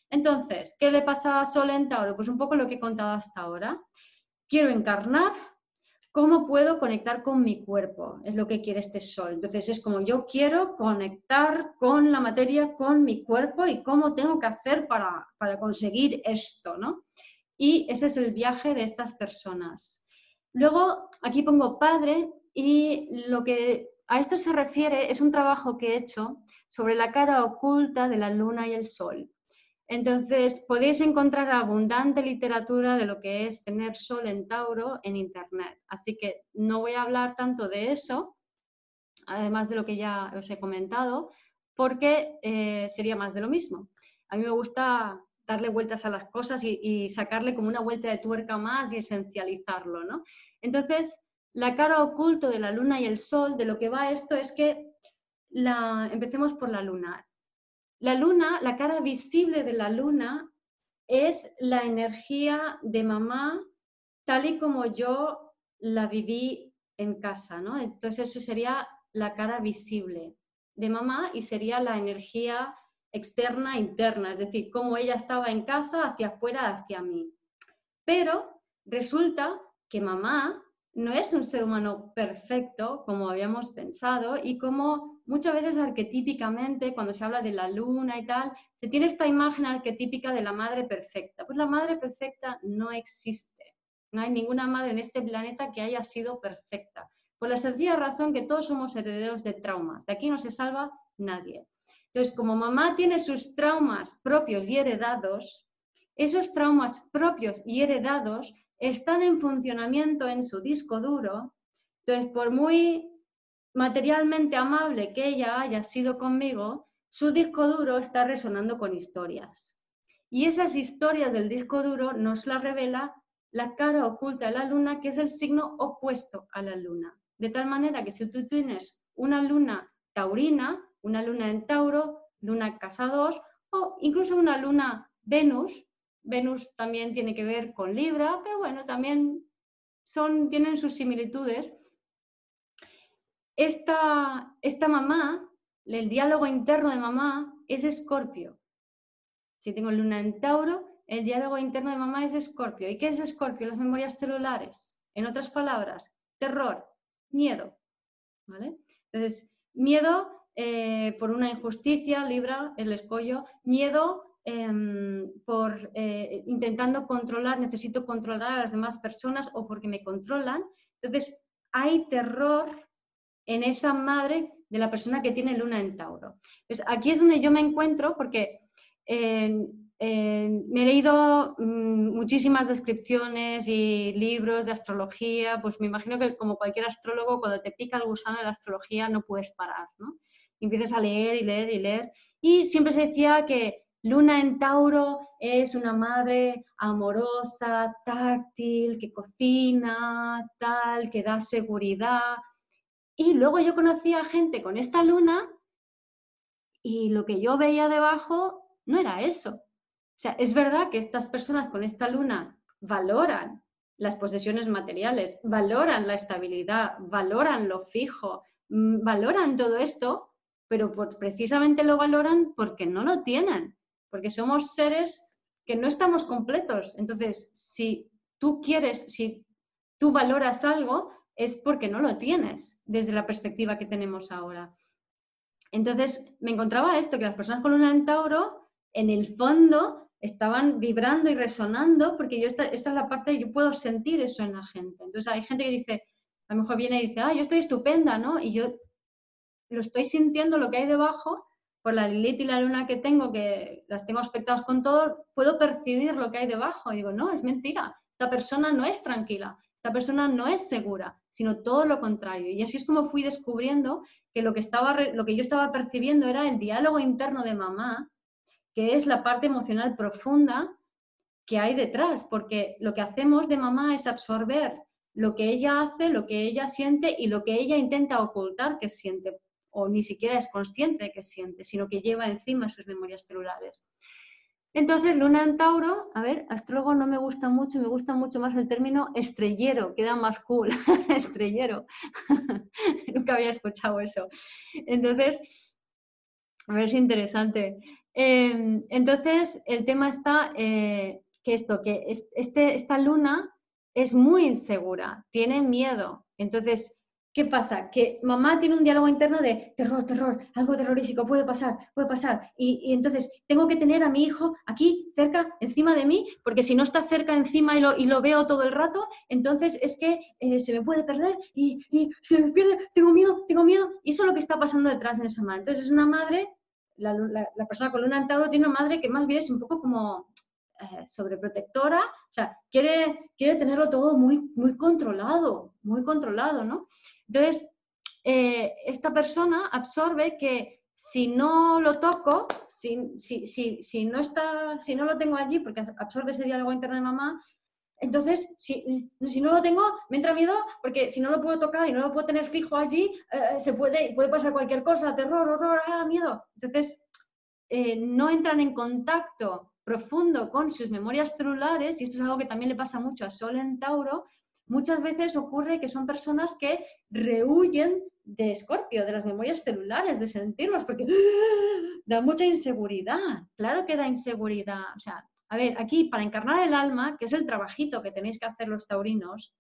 Entonces, ¿qué le pasa a Sol en Tauro? Pues un poco lo que he contado hasta ahora. Quiero encarnar, ¿cómo puedo conectar con mi cuerpo? Es lo que quiere este Sol. Entonces, es como yo quiero conectar con la materia, con mi cuerpo y cómo tengo que hacer para, para conseguir esto, ¿no? Y ese es el viaje de estas personas. Luego, aquí pongo padre y lo que a esto se refiere es un trabajo que he hecho sobre la cara oculta de la luna y el sol. Entonces, podéis encontrar abundante literatura de lo que es tener sol en Tauro en Internet. Así que no voy a hablar tanto de eso, además de lo que ya os he comentado, porque eh, sería más de lo mismo. A mí me gusta darle vueltas a las cosas y, sacarle como una vuelta de tuerca más y esencializarlo, ¿no? Entonces, la cara oculto de la luna y el sol, de lo que va esto es que la, empecemos por la luna. La luna, la cara visible de la luna es la energía de mamá tal y como yo la viví en casa, ¿no? Entonces eso sería la cara visible de mamá y sería la energía externa interna, es decir, cómo ella estaba en casa hacia afuera, hacia mí. Pero resulta que mamá no es un ser humano perfecto como habíamos pensado y como muchas veces arquetípicamente cuando se habla de la luna y tal, se tiene esta imagen arquetípica de la madre perfecta. Pues la madre perfecta no existe. No hay ninguna madre en este planeta que haya sido perfecta. Por la sencilla razón que todos somos herederos de traumas. De aquí no se salva nadie. Entonces, como mamá tiene sus traumas propios y heredados, esos traumas propios y heredados están en funcionamiento en su disco duro. Entonces, por muy materialmente amable que ella haya sido conmigo, su disco duro está resonando con historias. Y esas historias del disco duro nos las revela la cara oculta de la luna, que es el signo opuesto a la luna. De tal manera que si tú tienes una luna taurina, una luna en Tauro, luna casa 2, o incluso una luna Venus, Venus también tiene que ver con Libra, pero bueno, también son, tienen sus similitudes. Esta, esta mamá, el diálogo interno de mamá es Escorpio. Si tengo luna en Tauro, el diálogo interno de mamá es Escorpio. ¿Y qué es Escorpio? Las memorias celulares. En otras palabras, terror, miedo. ¿vale? Entonces, miedo eh, por una injusticia, Libra, el escollo, miedo Em, por eh, intentando controlar, necesito controlar a las demás personas o porque me controlan. Entonces, hay terror en esa madre de la persona que tiene luna en Tauro. Entonces, aquí es donde yo me encuentro porque me he leído mm, muchísimas descripciones y libros de astrología, pues me imagino que como cualquier astrólogo, cuando te pica el gusano de la astrología no puedes parar, ¿no? empiezas a leer y leer y leer. Y siempre se decía que Luna en Tauro es una madre amorosa, táctil, que cocina, tal, que da seguridad. Y luego yo conocía gente con esta luna y lo que yo veía debajo no era eso. O sea, es verdad que estas personas con esta luna valoran las posesiones materiales, valoran la estabilidad, valoran lo fijo, mm, valoran todo esto, pero precisamente lo valoran porque no lo tienen, porque somos seres que no estamos completos. Entonces, si tú quieres, si tú valoras algo, es porque no lo tienes desde la perspectiva que tenemos ahora. Entonces, me encontraba esto, que las personas con luna en Tauro, en el fondo, estaban vibrando y resonando, porque yo esta, esta es la parte, yo puedo sentir eso en la gente. Entonces, hay gente que dice, a lo mejor viene y dice, ah, yo estoy estupenda, ¿no? Y yo lo estoy sintiendo lo que hay debajo, por la Lilith y la Luna que tengo, que las tengo aspectadas con todo, puedo percibir lo que hay debajo. Y digo, no, es mentira, esta persona no es tranquila, esta persona no es segura, sino todo lo contrario. Y así es como fui descubriendo que lo que, estaba, lo que yo estaba percibiendo era el diálogo interno de mamá, que es la parte emocional profunda que hay detrás, porque lo que hacemos de mamá es absorber lo que ella hace, lo que ella siente y lo que ella intenta ocultar que siente, o ni siquiera es consciente de que siente, sino que lleva encima sus memorias celulares. Entonces, Luna en Tauro, a ver, astrólogo no me gusta mucho, me gusta mucho más el término estrellero, queda más cool, [laughs] estrellero. [laughs] Nunca había escuchado eso. Entonces, a ver, es interesante. Em, entonces, el tema está eh, que esto, que este, esta luna es muy insegura, tiene miedo. Entonces, ¿Qué pasa? Que mamá tiene un diálogo interno de terror, terror, algo terrorífico, puede pasar, puede pasar. Y, entonces tengo que tener a mi hijo aquí, cerca, encima de mí, porque si no está cerca, encima y lo, y lo veo todo el rato, entonces es que eh, se me puede perder y, se me pierde, tengo miedo, tengo miedo. Y eso es lo que está pasando detrás en esa madre. Entonces es una madre, la, persona con luna en Tauro tiene una madre que más bien es un poco como eh, sobreprotectora, o sea, quiere, quiere tenerlo todo muy, muy controlado, muy controlado, ¿no? Entonces, eh, esta persona absorbe que si no lo toco, si, si, no está, si no lo tengo allí, porque absorbe ese diálogo interno de mamá, entonces, si, no lo tengo, me entra miedo porque si no lo puedo tocar y no lo puedo tener fijo allí, eh, se puede, puede pasar cualquier cosa, terror, horror, ah, miedo. Entonces, eh, no entran en contacto profundo con sus memorias celulares, y esto es algo que también le pasa mucho a Sol en Tauro, muchas veces ocurre que son personas que rehuyen de Escorpio, de las memorias celulares, de sentirlos, porque da mucha inseguridad. Claro que da inseguridad. O sea, a ver, aquí para encarnar el alma, que es el trabajito que tenéis que hacer los taurinos,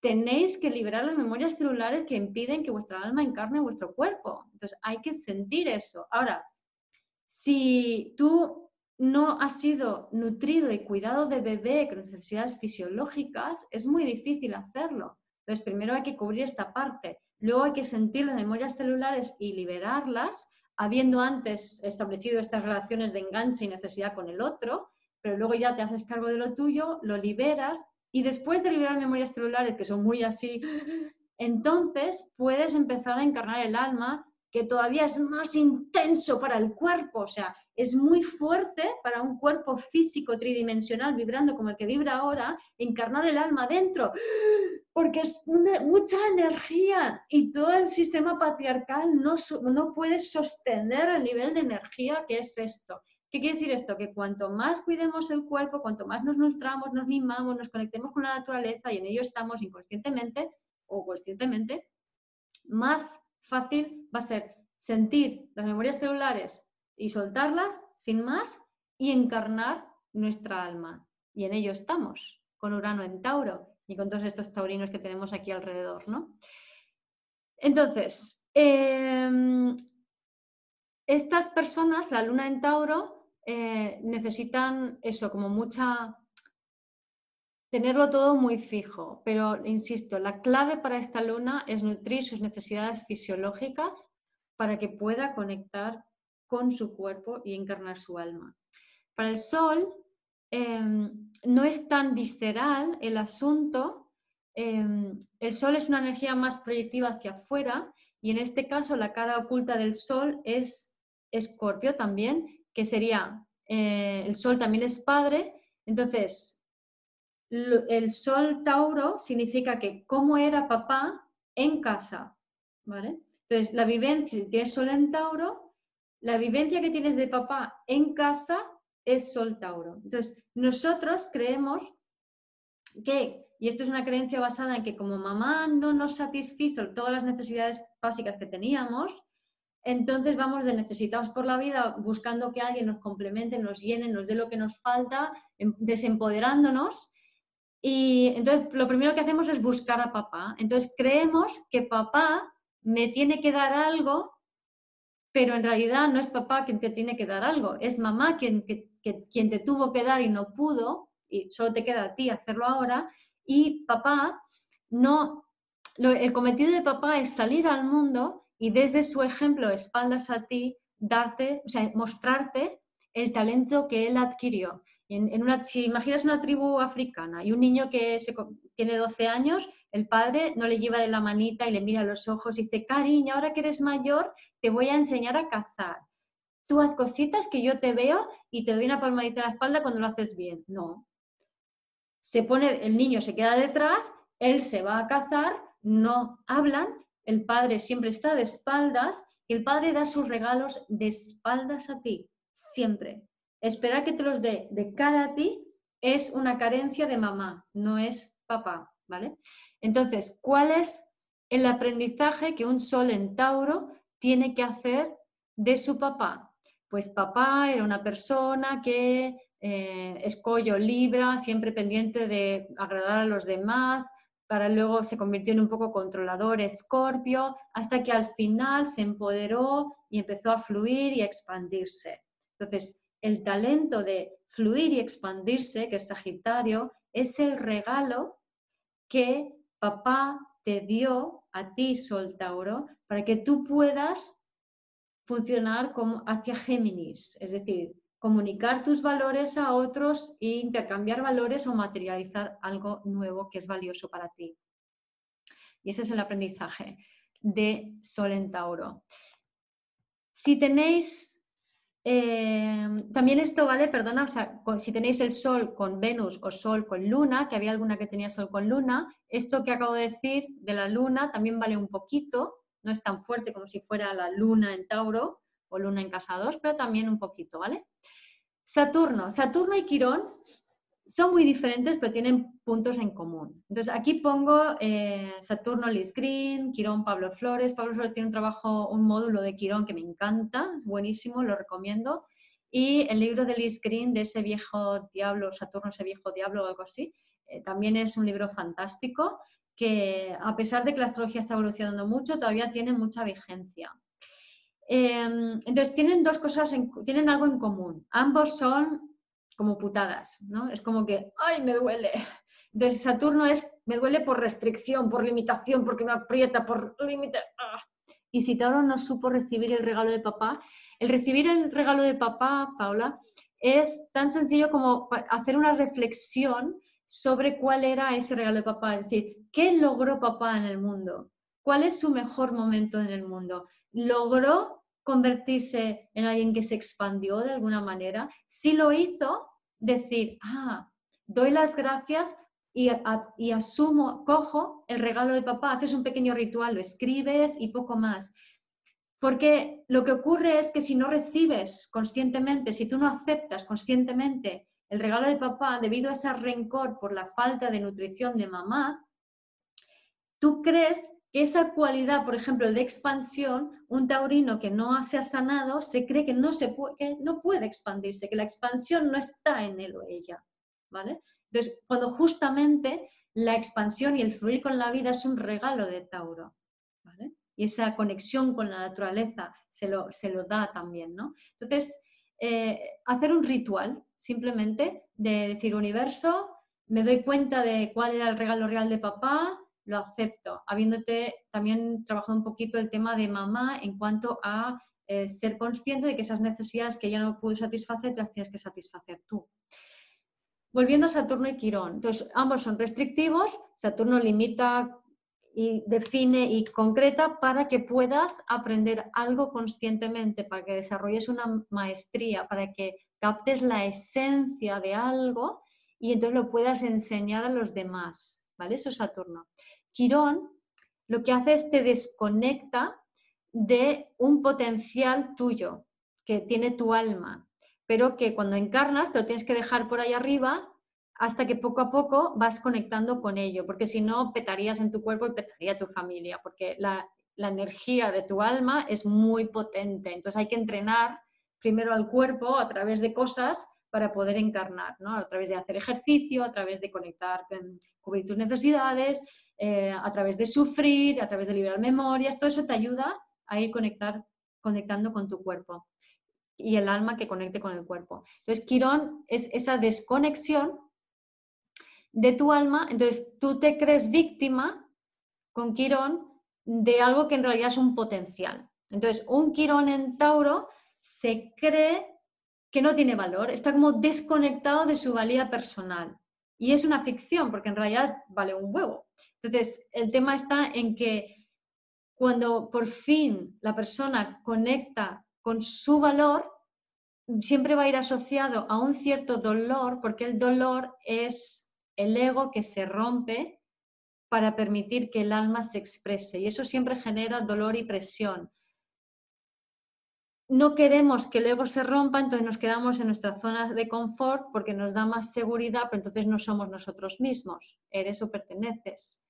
tenéis que liberar las memorias celulares que impiden que vuestra alma encarne vuestro cuerpo. Entonces, hay que sentir eso. Ahora, si tú no ha sido nutrido y cuidado de bebé con necesidades fisiológicas, es muy difícil hacerlo. Entonces, primero hay que cubrir esta parte, luego hay que sentir las memorias celulares y liberarlas, habiendo antes establecido estas relaciones de enganche y necesidad con el otro, pero luego ya te haces cargo de lo tuyo, lo liberas y después de liberar memorias celulares, que son muy así, entonces puedes empezar a encarnar el alma que todavía es más intenso para el cuerpo, o sea, es muy fuerte para un cuerpo físico tridimensional vibrando como el que vibra ahora, encarnar el alma dentro, porque es mucha energía y todo el sistema patriarcal no, no puede sostener el nivel de energía que es esto. ¿Qué quiere decir esto? Que cuanto más cuidemos el cuerpo, cuanto más nos nutramos, nos mimamos, nos conectemos con la naturaleza y en ello estamos inconscientemente o conscientemente, más fácil va a ser sentir las memorias celulares y soltarlas sin más y encarnar nuestra alma. Y en ello estamos, con Urano en Tauro y con todos estos taurinos que tenemos aquí alrededor, ¿no? Entonces, em, estas personas, la luna en Tauro, eh, necesitan eso, como mucha tenerlo todo muy fijo, pero insisto, la clave para esta luna es nutrir sus necesidades fisiológicas para que pueda conectar con su cuerpo y encarnar su alma. Para el sol em, no es tan visceral el asunto, em, el sol es una energía más proyectiva hacia afuera y en este caso la cara oculta del sol es escorpio también, que sería, eh, el sol también es padre, entonces el sol Tauro significa que cómo era papá en casa, ¿vale? Entonces, la vivencia, si tienes sol en Tauro, la vivencia que tienes de papá en casa es sol Tauro. Entonces, nosotros creemos que, y esto es una creencia basada en que como mamá no nos satisfizo todas las necesidades básicas que teníamos, entonces vamos de necesitados por la vida buscando que alguien nos complemente, nos llene, nos dé lo que nos falta, em, desempoderándonos. Y entonces lo primero que hacemos es buscar a papá. Entonces creemos que papá me tiene que dar algo, pero en realidad no es papá quien te tiene que dar algo, es mamá quien, quien te tuvo que dar y no pudo, y solo te queda a ti hacerlo ahora. Y papá no, el cometido de papá es salir al mundo y desde su ejemplo, espaldas a ti, darte, o sea, mostrarte el talento que él adquirió. En, si imaginas una tribu africana y un niño que tiene 12 años, el padre no le lleva de la manita y le mira a los ojos y dice, cariño, ahora que eres mayor, te voy a enseñar a cazar. Tú haz cositas que yo te veo y te doy una palmadita en la espalda cuando lo haces bien. No. Se pone, el niño se queda detrás, él se va a cazar, no hablan el padre siempre está de espaldas y el padre da sus regalos de espaldas a ti, siempre. Esperar que te los dé de cara a ti es una carencia de mamá, no es papá, ¿vale? Entonces, ¿cuál es el aprendizaje que un sol en Tauro tiene que hacer de su papá? Pues papá era una persona que eh, escollo libra, siempre pendiente de agradar a los demás, para luego se convirtió en un poco controlador, escorpio, hasta que al final se empoderó y empezó a fluir y a expandirse. Entonces, el talento de fluir y expandirse, que es Sagitario, es el regalo que papá te dio a ti, Sol Tauro, para que tú puedas funcionar como hacia Géminis, es decir, comunicar tus valores a otros e intercambiar valores o materializar algo nuevo que es valioso para ti. Y ese es el aprendizaje de Sol en Tauro. Si tenéis, eh, también esto vale, perdona, o sea, si tenéis el Sol con Venus o Sol con Luna, que había alguna que tenía Sol con Luna, esto que acabo de decir de la Luna también vale un poquito, no es tan fuerte como si fuera la Luna en Tauro, o luna en casa 2, pero también un poquito, ¿vale? Saturno. Saturno y Quirón son muy diferentes, pero tienen puntos en común. Entonces, aquí pongo eh, Saturno Liz Green, Quirón Pablo Flores. Pablo Flores tiene un trabajo, un módulo de Quirón que me encanta, es buenísimo, lo recomiendo. Y el libro de Liz Green, de ese viejo diablo, Saturno, ese viejo diablo algo así, eh, también es un libro fantástico que, a pesar de que la astrología está evolucionando mucho, todavía tiene mucha vigencia. Em, entonces, tienen dos cosas, tienen algo en común. Ambos son como putadas, ¿no? Es como que, ¡ay, me duele! [laughs] Entonces, Saturno es, me duele por restricción, por limitación, porque me aprieta, por límite. ¡ah! Y si Tauro no supo recibir el regalo de papá, el recibir el regalo de papá, Paula, es tan sencillo como hacer una reflexión sobre cuál era ese regalo de papá, es decir, ¿qué logró papá en el mundo? ¿Cuál es su mejor momento en el mundo? ¿Logró convertirse en alguien que se expandió de alguna manera, si lo hizo, decir, ah, doy las gracias y, asumo, cojo el regalo de papá, haces un pequeño ritual, lo escribes y poco más. Porque lo que ocurre es que si no recibes conscientemente, si tú no aceptas conscientemente el regalo de papá debido a ese rencor por la falta de nutrición de mamá, tú crees que esa cualidad, por ejemplo, de expansión, un taurino que no se ha sanado se cree que no, se puede, que no puede expandirse, que la expansión no está en él o ella. ¿vale? Entonces, cuando justamente la expansión y el fluir con la vida es un regalo de Tauro. ¿vale? Y esa conexión con la naturaleza se lo, se lo da también. ¿no? Entonces, eh, hacer un ritual simplemente de decir, universo, me doy cuenta de cuál era el regalo real de papá, lo acepto, habiéndote también trabajado un poquito el tema de mamá en cuanto a eh, ser consciente de que esas necesidades que ya no puedo satisfacer, las tienes que satisfacer tú. Volviendo a Saturno y Quirón. Entonces, ambos son restrictivos. Saturno limita y define y concreta para que puedas aprender algo conscientemente, para que desarrolles una maestría, para que captes la esencia de algo y entonces lo puedas enseñar a los demás. ¿Vale? Eso es Saturno. Quirón lo que hace es te desconecta de un potencial tuyo que tiene tu alma, pero que cuando encarnas te lo tienes que dejar por ahí arriba hasta que poco a poco vas conectando con ello, porque si no, petarías en tu cuerpo y petaría tu familia, porque la, energía de tu alma es muy potente. Entonces hay que entrenar primero al cuerpo a través de cosas para poder encarnar, ¿no? A través de hacer ejercicio, a través de conectar, cubrir tus necesidades, eh, a través de sufrir, a través de liberar memorias, todo eso te ayuda a ir conectar, conectando con tu cuerpo y el alma que conecte con el cuerpo. Entonces, Quirón es esa desconexión de tu alma, entonces tú te crees víctima con Quirón de algo que en realidad es un potencial. Entonces, un Quirón en Tauro se cree que no tiene valor, está como desconectado de su valía personal. Y es una ficción, porque en realidad vale un huevo. Entonces, el tema está en que cuando por fin la persona conecta con su valor, siempre va a ir asociado a un cierto dolor, porque el dolor es el ego que se rompe para permitir que el alma se exprese. Y eso siempre genera dolor y presión. No queremos que el ego se rompa, entonces nos quedamos en nuestra zona de confort porque nos da más seguridad, pero entonces no somos nosotros mismos, eres o perteneces.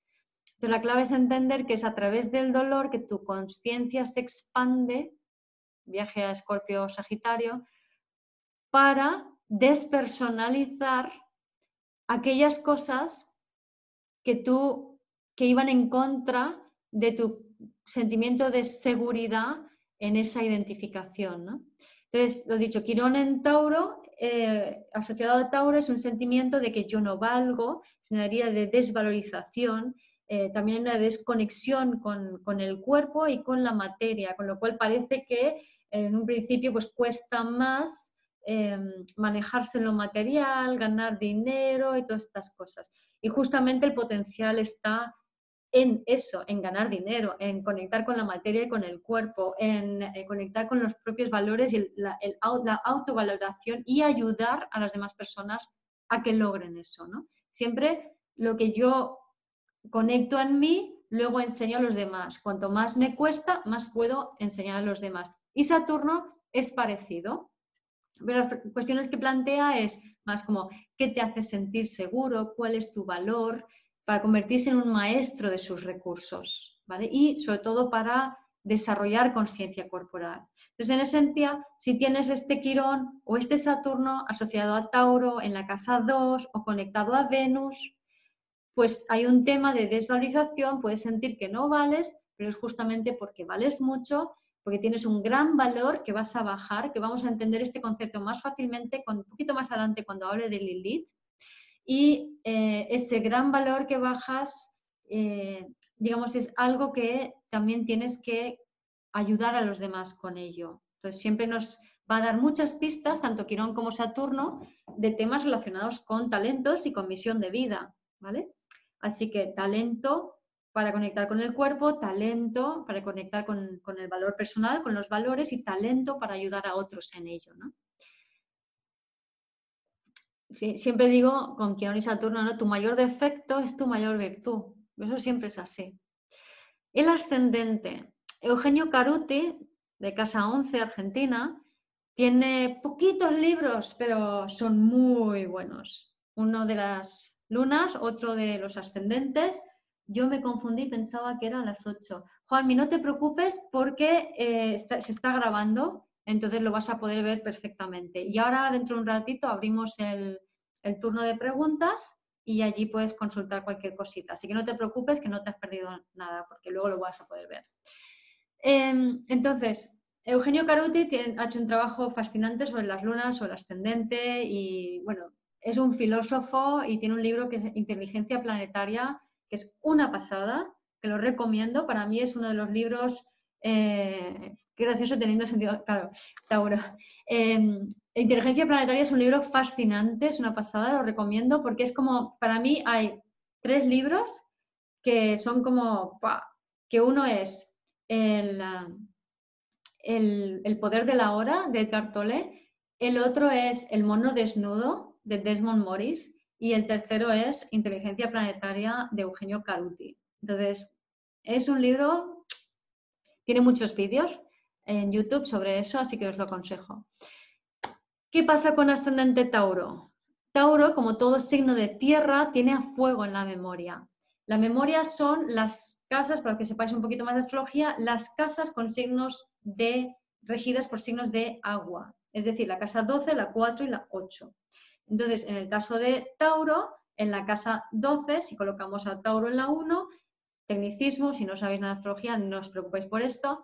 Entonces la clave es entender que es a través del dolor que tu conciencia se expande, viaje a Escorpio Sagitario, para despersonalizar aquellas cosas que tú que iban en contra de tu sentimiento de seguridad en esa identificación. Entonces, lo dicho, Quirón en Tauro, eh, asociado a Tauro, es un sentimiento de que yo no valgo, es una herida de desvalorización, eh, también una desconexión con, con, el cuerpo y con la materia, con lo cual parece que en un principio pues cuesta más Em, manejarse en lo material, ganar dinero y todas estas cosas. Y justamente el potencial está en eso, en ganar dinero, en conectar con la materia y con el cuerpo, en eh, conectar con los propios valores y la, autovaloración y ayudar a las demás personas a que logren eso. ¿no? Siempre lo que yo conecto en mí, luego enseño a los demás. Cuanto más me cuesta, más puedo enseñar a los demás. Y Saturno es parecido. Pero las cuestiones que plantea es más como qué te hace sentir seguro, cuál es tu valor, para convertirse en un maestro de sus recursos, ¿vale? Y sobre todo para desarrollar conciencia corporal. Entonces, en esencia, si tienes este Quirón o este Saturno asociado a Tauro en la casa 2 o conectado a Venus, pues hay un tema de desvalorización, puedes sentir que no vales, pero es justamente porque vales mucho porque tienes un gran valor que vas a bajar, que vamos a entender este concepto más fácilmente, un poquito más adelante cuando hable de Lilith. Y eh, ese gran valor que bajas, eh, digamos, es algo que también tienes que ayudar a los demás con ello. Entonces, siempre nos va a dar muchas pistas, tanto Quirón como Saturno, de temas relacionados con talentos y con misión de vida, ¿vale? Así que talento, para conectar con el cuerpo, talento para conectar con, el valor personal, con los valores y talento para ayudar a otros en ello. ¿no? Siempre digo con Quirón y Saturno, ¿no? tu mayor defecto es tu mayor virtud. Eso siempre es así. El ascendente. Eugenio Caruti, de Casa 11, Argentina, tiene poquitos libros, pero son muy buenos. Uno de las lunas, otro de los ascendentes yo me confundí, pensaba que eran las 8. Juanmi, no te preocupes porque eh, se está grabando, entonces lo vas a poder ver perfectamente. Y ahora, dentro de un ratito, abrimos el, turno de preguntas y allí puedes consultar cualquier cosita. Así que no te preocupes que no te has perdido nada, porque luego lo vas a poder ver. Em, entonces, Eugenio Caruti ha hecho un trabajo fascinante sobre las lunas, sobre el ascendente y, bueno, es un filósofo y tiene un libro que es Inteligencia Planetaria que es una pasada, que lo recomiendo. Para mí es uno de los libros, eh, qué gracioso teniendo sentido, claro, Tauro. Em, Inteligencia Planetaria es un libro fascinante, es una pasada, lo recomiendo porque es como, para mí hay tres libros que son como, que uno es el, el, poder de la hora de Edgar el otro es El mono desnudo de Desmond Morris y el tercero es Inteligencia Planetaria de Eugenio Caruti. Entonces, es un libro, tiene muchos vídeos en YouTube sobre eso, así que os lo aconsejo. ¿Qué pasa con ascendente Tauro? Tauro, como todo signo de tierra, tiene a fuego en la memoria. La memoria son las casas, para que sepáis un poquito más de astrología, las casas con signos de, regidas por signos de agua. Es decir, la casa 12, la 4 y la 8. Entonces, en el caso de Tauro, en la casa 12, si colocamos a Tauro en la 1, tecnicismo, si no sabéis nada de astrología, no os preocupéis por esto,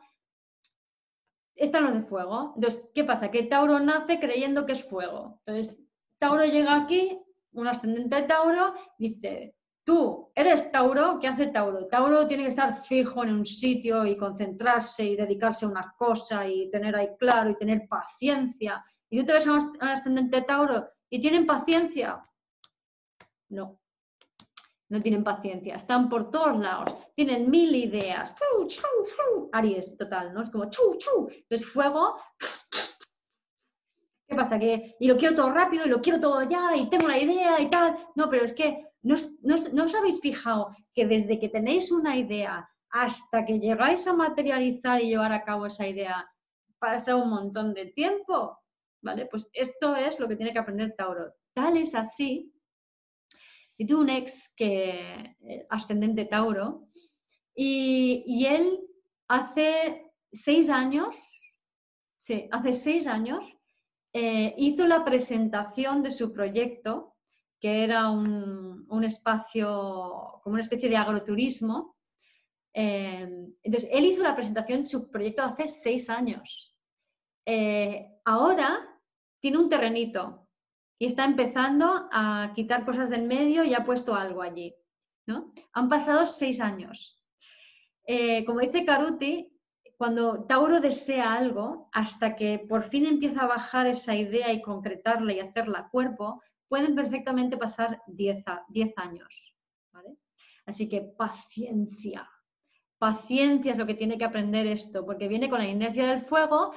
están los de fuego. Entonces, ¿qué pasa? Que Tauro nace creyendo que es fuego. Entonces, Tauro llega aquí, un ascendente de Tauro, dice, Tú eres Tauro, ¿qué hace Tauro? Tauro tiene que estar fijo en un sitio y concentrarse y dedicarse a una cosa y tener ahí claro y tener paciencia. Y tú te ves a un ascendente Tauro y tienen paciencia. No, no tienen paciencia, están por todos lados, tienen mil ideas. Aries, total, ¿no? Es como chu, chu. Entonces, fuego. ¿Qué pasa? Que, y lo quiero todo rápido y lo quiero todo ya y tengo la idea y tal. No, pero es que ¿No, os habéis fijado que desde que tenéis una idea hasta que llegáis a materializar y llevar a cabo esa idea pasa un montón de tiempo? ¿Vale? Pues esto es lo que tiene que aprender Tauro. Tal es así. Y tuve un ex que eh, ascendente Tauro y, él hace seis años, sí, hace seis años eh, hizo la presentación de su proyecto que era un, espacio, como una especie de agroturismo. Eh, entonces, él hizo la presentación de su proyecto hace seis años. Ahora tiene un terrenito y está empezando a quitar cosas del medio y ha puesto algo allí. ¿no? Han pasado seis años. Eh, como dice Caruti, cuando Tauro desea algo, hasta que por fin empieza a bajar esa idea y concretarla y hacerla cuerpo, pueden perfectamente pasar 10 años. Así que paciencia. Paciencia es lo que tiene que aprender esto, porque viene con la inercia del fuego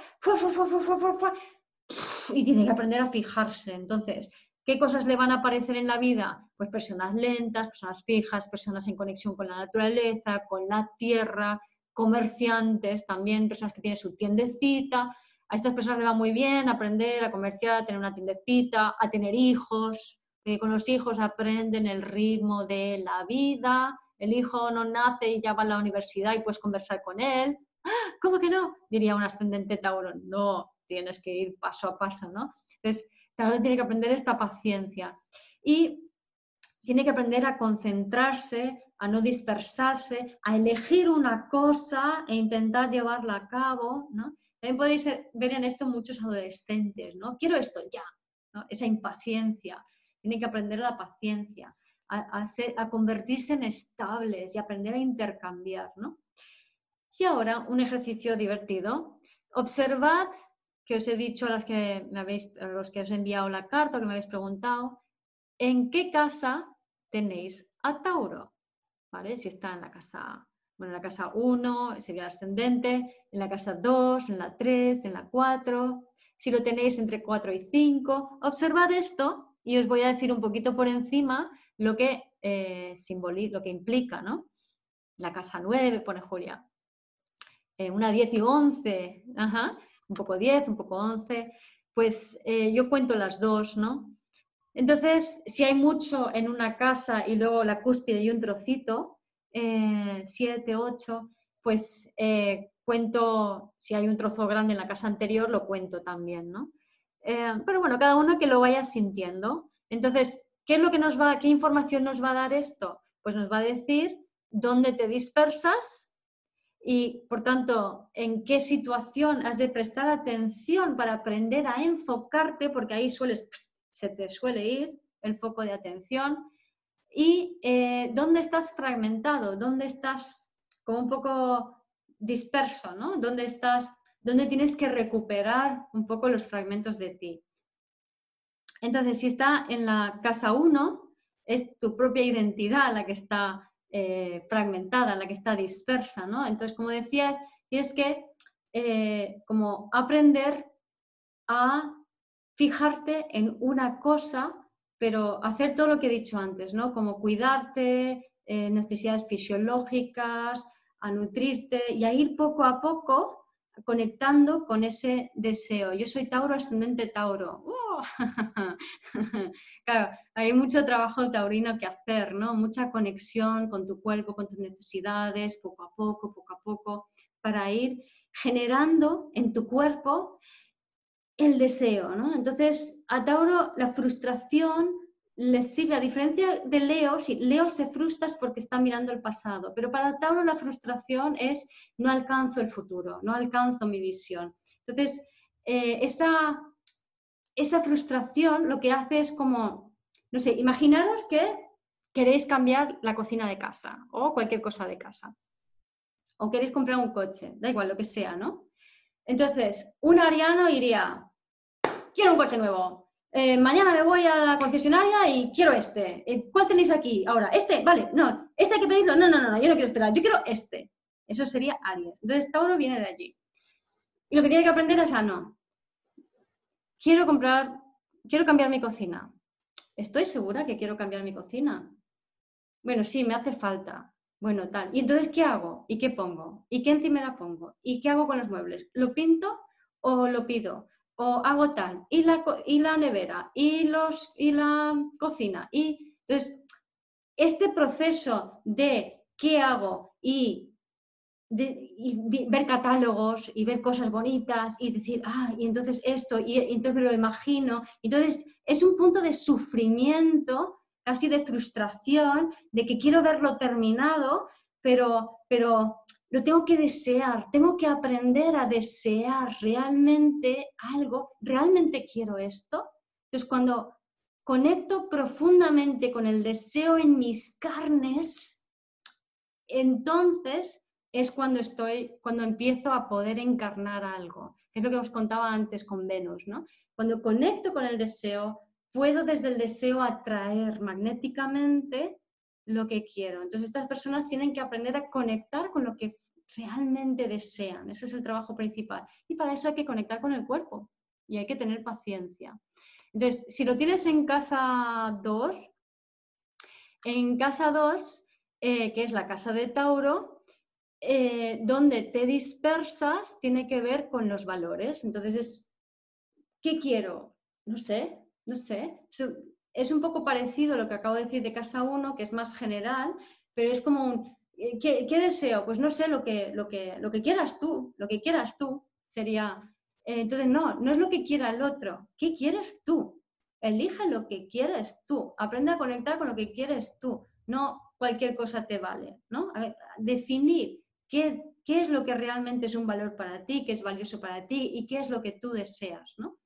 y tiene que aprender a fijarse. Entonces, ¿qué cosas le van a aparecer en la vida? Pues personas lentas, personas fijas, personas en conexión con la naturaleza, con la tierra, comerciantes también, personas que tienen su tiendecita, a estas personas le va muy bien aprender a comerciar, a tener una tiendecita, a tener hijos. con los hijos aprenden el ritmo de la vida. El hijo no nace y ya va a la universidad y puedes conversar con él. ¡Ah! ¿Cómo que no? Diría un ascendente Tauro. No, tienes que ir paso a paso, ¿no? Entonces, Tauro tiene que aprender esta paciencia. Y tiene que aprender a concentrarse, a no dispersarse, a elegir una cosa e intentar llevarla a cabo, ¿no? También podéis ver en esto muchos adolescentes, ¿no? Quiero esto ya, Esa impaciencia. Tienen que aprender la paciencia, a, convertirse en estables y aprender a intercambiar, ¿no? Y ahora un ejercicio divertido. Observad que os he dicho a, las que me habéis, a los que os he enviado la carta, que me habéis preguntado, ¿en qué casa tenéis a Tauro? ¿Vale? Si está en la casa bueno, en la casa 1 sería el ascendente, en la casa 2, en la 3, en la 4. Si lo tenéis entre 4 y 5, observad esto y os voy a decir un poquito por encima lo que, eh, lo que implica, ¿no? La casa 9, pone Julia. Eh, una 10 y 11, ajá, un poco 10, un poco 11. Pues eh, yo cuento las dos, ¿no? Entonces, si hay mucho en una casa y luego la cúspide y un trocito, eh, siete, ocho, pues eh, cuento, si hay un trozo grande en la casa anterior, lo cuento también, ¿no? Eh, pero bueno, cada uno que lo vaya sintiendo. Entonces, ¿qué es lo que nos va, qué información nos va a dar esto? Pues nos va a decir dónde te dispersas y, por tanto, en qué situación has de prestar atención para aprender a enfocarte, porque ahí sueles, se te suele ir el foco de atención y eh, dónde estás fragmentado, dónde estás como un poco disperso, ¿no? Dónde estás, dónde tienes que recuperar un poco los fragmentos de ti. Entonces, si está en la casa 1, es tu propia identidad la que está eh, fragmentada, la que está dispersa, ¿no? Entonces, como decías, tienes que eh, como aprender a fijarte en una cosa pero hacer todo lo que he dicho antes, ¿no? Como cuidarte, eh, necesidades fisiológicas, a nutrirte y a ir poco a poco conectando con ese deseo. Yo soy Tauro, ascendente Tauro. [laughs] claro, hay mucho trabajo taurino que hacer, ¿no? Mucha conexión con tu cuerpo, con tus necesidades, poco a poco, poco a poco, para ir generando en tu cuerpo el deseo, ¿no? Entonces, a Tauro la frustración le sirve, a diferencia de Leo, si Leo se frustra es porque está mirando el pasado, pero para Tauro la frustración es no alcanzo el futuro, no alcanzo mi visión. Entonces, eh, esa, esa frustración lo que hace es como, no sé, imaginaros que queréis cambiar la cocina de casa o cualquier cosa de casa, o queréis comprar un coche, da igual lo que sea, ¿no? Entonces, un ariano iría, quiero un coche nuevo, eh, mañana me voy a la concesionaria y quiero este. Eh, ¿Cuál tenéis aquí? Ahora, este, vale, no, este hay que pedirlo. No, no, no, no, yo no quiero esperar, yo quiero este. Eso sería Aries. Entonces, Tauro viene de allí. Y lo que tiene que aprender es a no. Quiero comprar, quiero cambiar mi cocina. ¿Estoy segura que quiero cambiar mi cocina? Bueno, sí, me hace falta. Bueno, tal. ¿Y entonces qué hago? ¿Y qué pongo? ¿Y qué encima la pongo? ¿Y qué hago con los muebles? ¿Lo pinto o lo pido? O hago tal, y la, y la nevera, y, los, y la cocina. Y entonces, este proceso de qué hago y, ver catálogos y ver cosas bonitas y decir, ah, y entonces esto, y, y entonces me lo imagino. Entonces, es un punto de sufrimiento, casi de frustración, de que quiero verlo terminado, pero, pero lo tengo que desear, tengo que aprender a desear realmente algo, realmente quiero esto. Entonces, cuando conecto profundamente con el deseo en mis carnes, entonces es cuando estoy, cuando empiezo a poder encarnar algo, es lo que os contaba antes con Venus, ¿no? Cuando conecto con el deseo, puedo desde el deseo atraer magnéticamente lo que quiero. Entonces estas personas tienen que aprender a conectar con lo que realmente desean. Ese es el trabajo principal. Y para eso hay que conectar con el cuerpo y hay que tener paciencia. Entonces, si lo tienes en casa 2, en casa 2, eh, que es la casa de Tauro, eh, donde te dispersas, tiene que ver con los valores. Entonces, es, ¿qué quiero? No sé, no sé es un poco parecido a lo que acabo de decir de casa 1, que es más general, pero es como un, eh, ¿qué, deseo? Pues no sé, lo que, lo, que, lo que quieras tú, lo que quieras tú sería... Eh, entonces, no, no es lo que quiera el otro, ¿qué quieres tú? Elige lo que quieres tú, aprende a conectar con lo que quieres tú, no cualquier cosa te vale, ¿no? definir qué, qué es lo que realmente es un valor para ti, qué es valioso para ti y qué es lo que tú deseas, ¿no?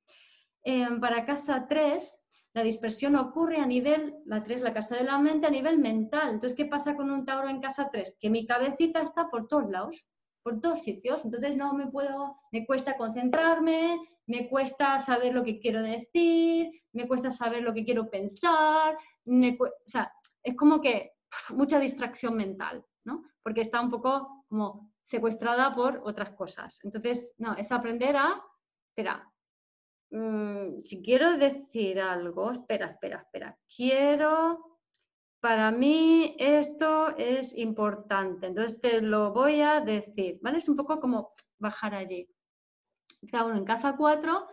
Eh, para casa 3, la dispersión ocurre a nivel, la 3, la casa de la mente, a nivel mental. Entonces, ¿qué pasa con un Tauro en casa 3? Que mi cabecita está por todos lados, por todos sitios. Entonces, no me puedo, me cuesta concentrarme, me cuesta saber lo que quiero decir, me cuesta saber lo que quiero pensar. o sea, es como que mucha distracción mental, ¿no? Porque está un poco como secuestrada por otras cosas. Entonces, no, es aprender a, espera, Mm, si quiero decir algo, espera, espera, espera, quiero, para mí esto es importante, entonces te lo voy a decir, ¿vale? Es un poco como bajar allí. Cada en casa 4,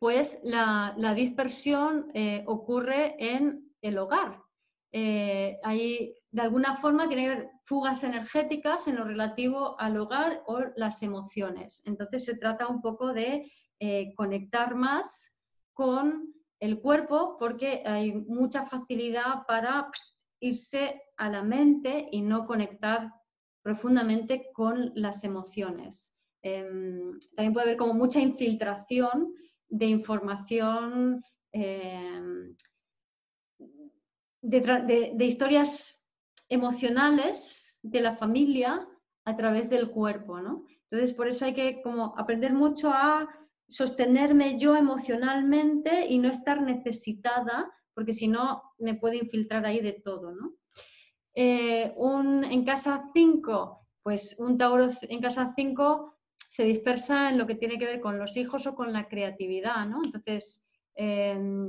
pues la, dispersión eh, ocurre en el hogar. Eh, ahí, de alguna forma, tiene que haber fugas energéticas en lo relativo al hogar o las emociones. Entonces, se trata un poco de eh, conectar más con el cuerpo porque hay mucha facilidad para irse a la mente y no conectar profundamente con las emociones. Em, también puede haber como mucha infiltración de información em, de, historias emocionales de la familia a través del cuerpo, ¿no? Entonces, por eso hay que como aprender mucho a sostenerme yo emocionalmente y no estar necesitada, porque si no me puede infiltrar ahí de todo, ¿no? Eh, un, en casa 5, pues un Tauro en casa 5 se dispersa en lo que tiene que ver con los hijos o con la creatividad, ¿no? Entonces, em,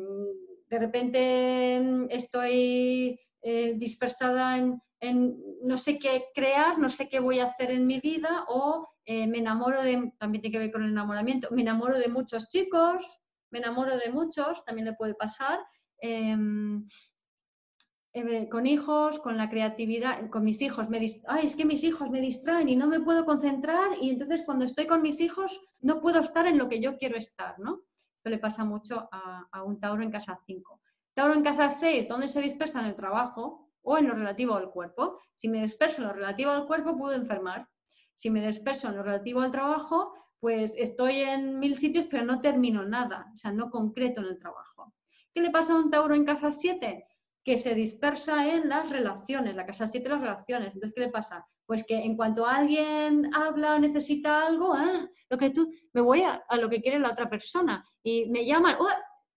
de repente em, estoy eh, dispersada en, en no sé qué crear, no sé qué voy a hacer en mi vida o eh, me enamoro de, también tiene que ver con el enamoramiento, me enamoro de muchos chicos, me enamoro de muchos, también le puede pasar. Em, eh, con hijos, con la creatividad, con mis hijos, me ay, es que mis hijos me distraen y no me puedo concentrar y entonces cuando estoy con mis hijos no puedo estar en lo que yo quiero estar, ¿no? Esto le pasa mucho a, a un Tauro en casa 5. Tauro en casa 6, ¿dónde se dispersa en el trabajo o en lo relativo al cuerpo? Si me disperso en lo relativo al cuerpo, puedo enfermar. Si me disperso en lo relativo al trabajo, pues estoy en mil sitios, pero no termino nada, o sea, no concreto en el trabajo. ¿Qué le pasa a un Tauro en casa 7? que se dispersa en las relaciones, la casa 7 las relaciones. Entonces, ¿qué le pasa? Pues que en cuanto alguien habla, necesita algo, ah, lo que tú, me voy a, lo que quiere la otra persona y me llaman,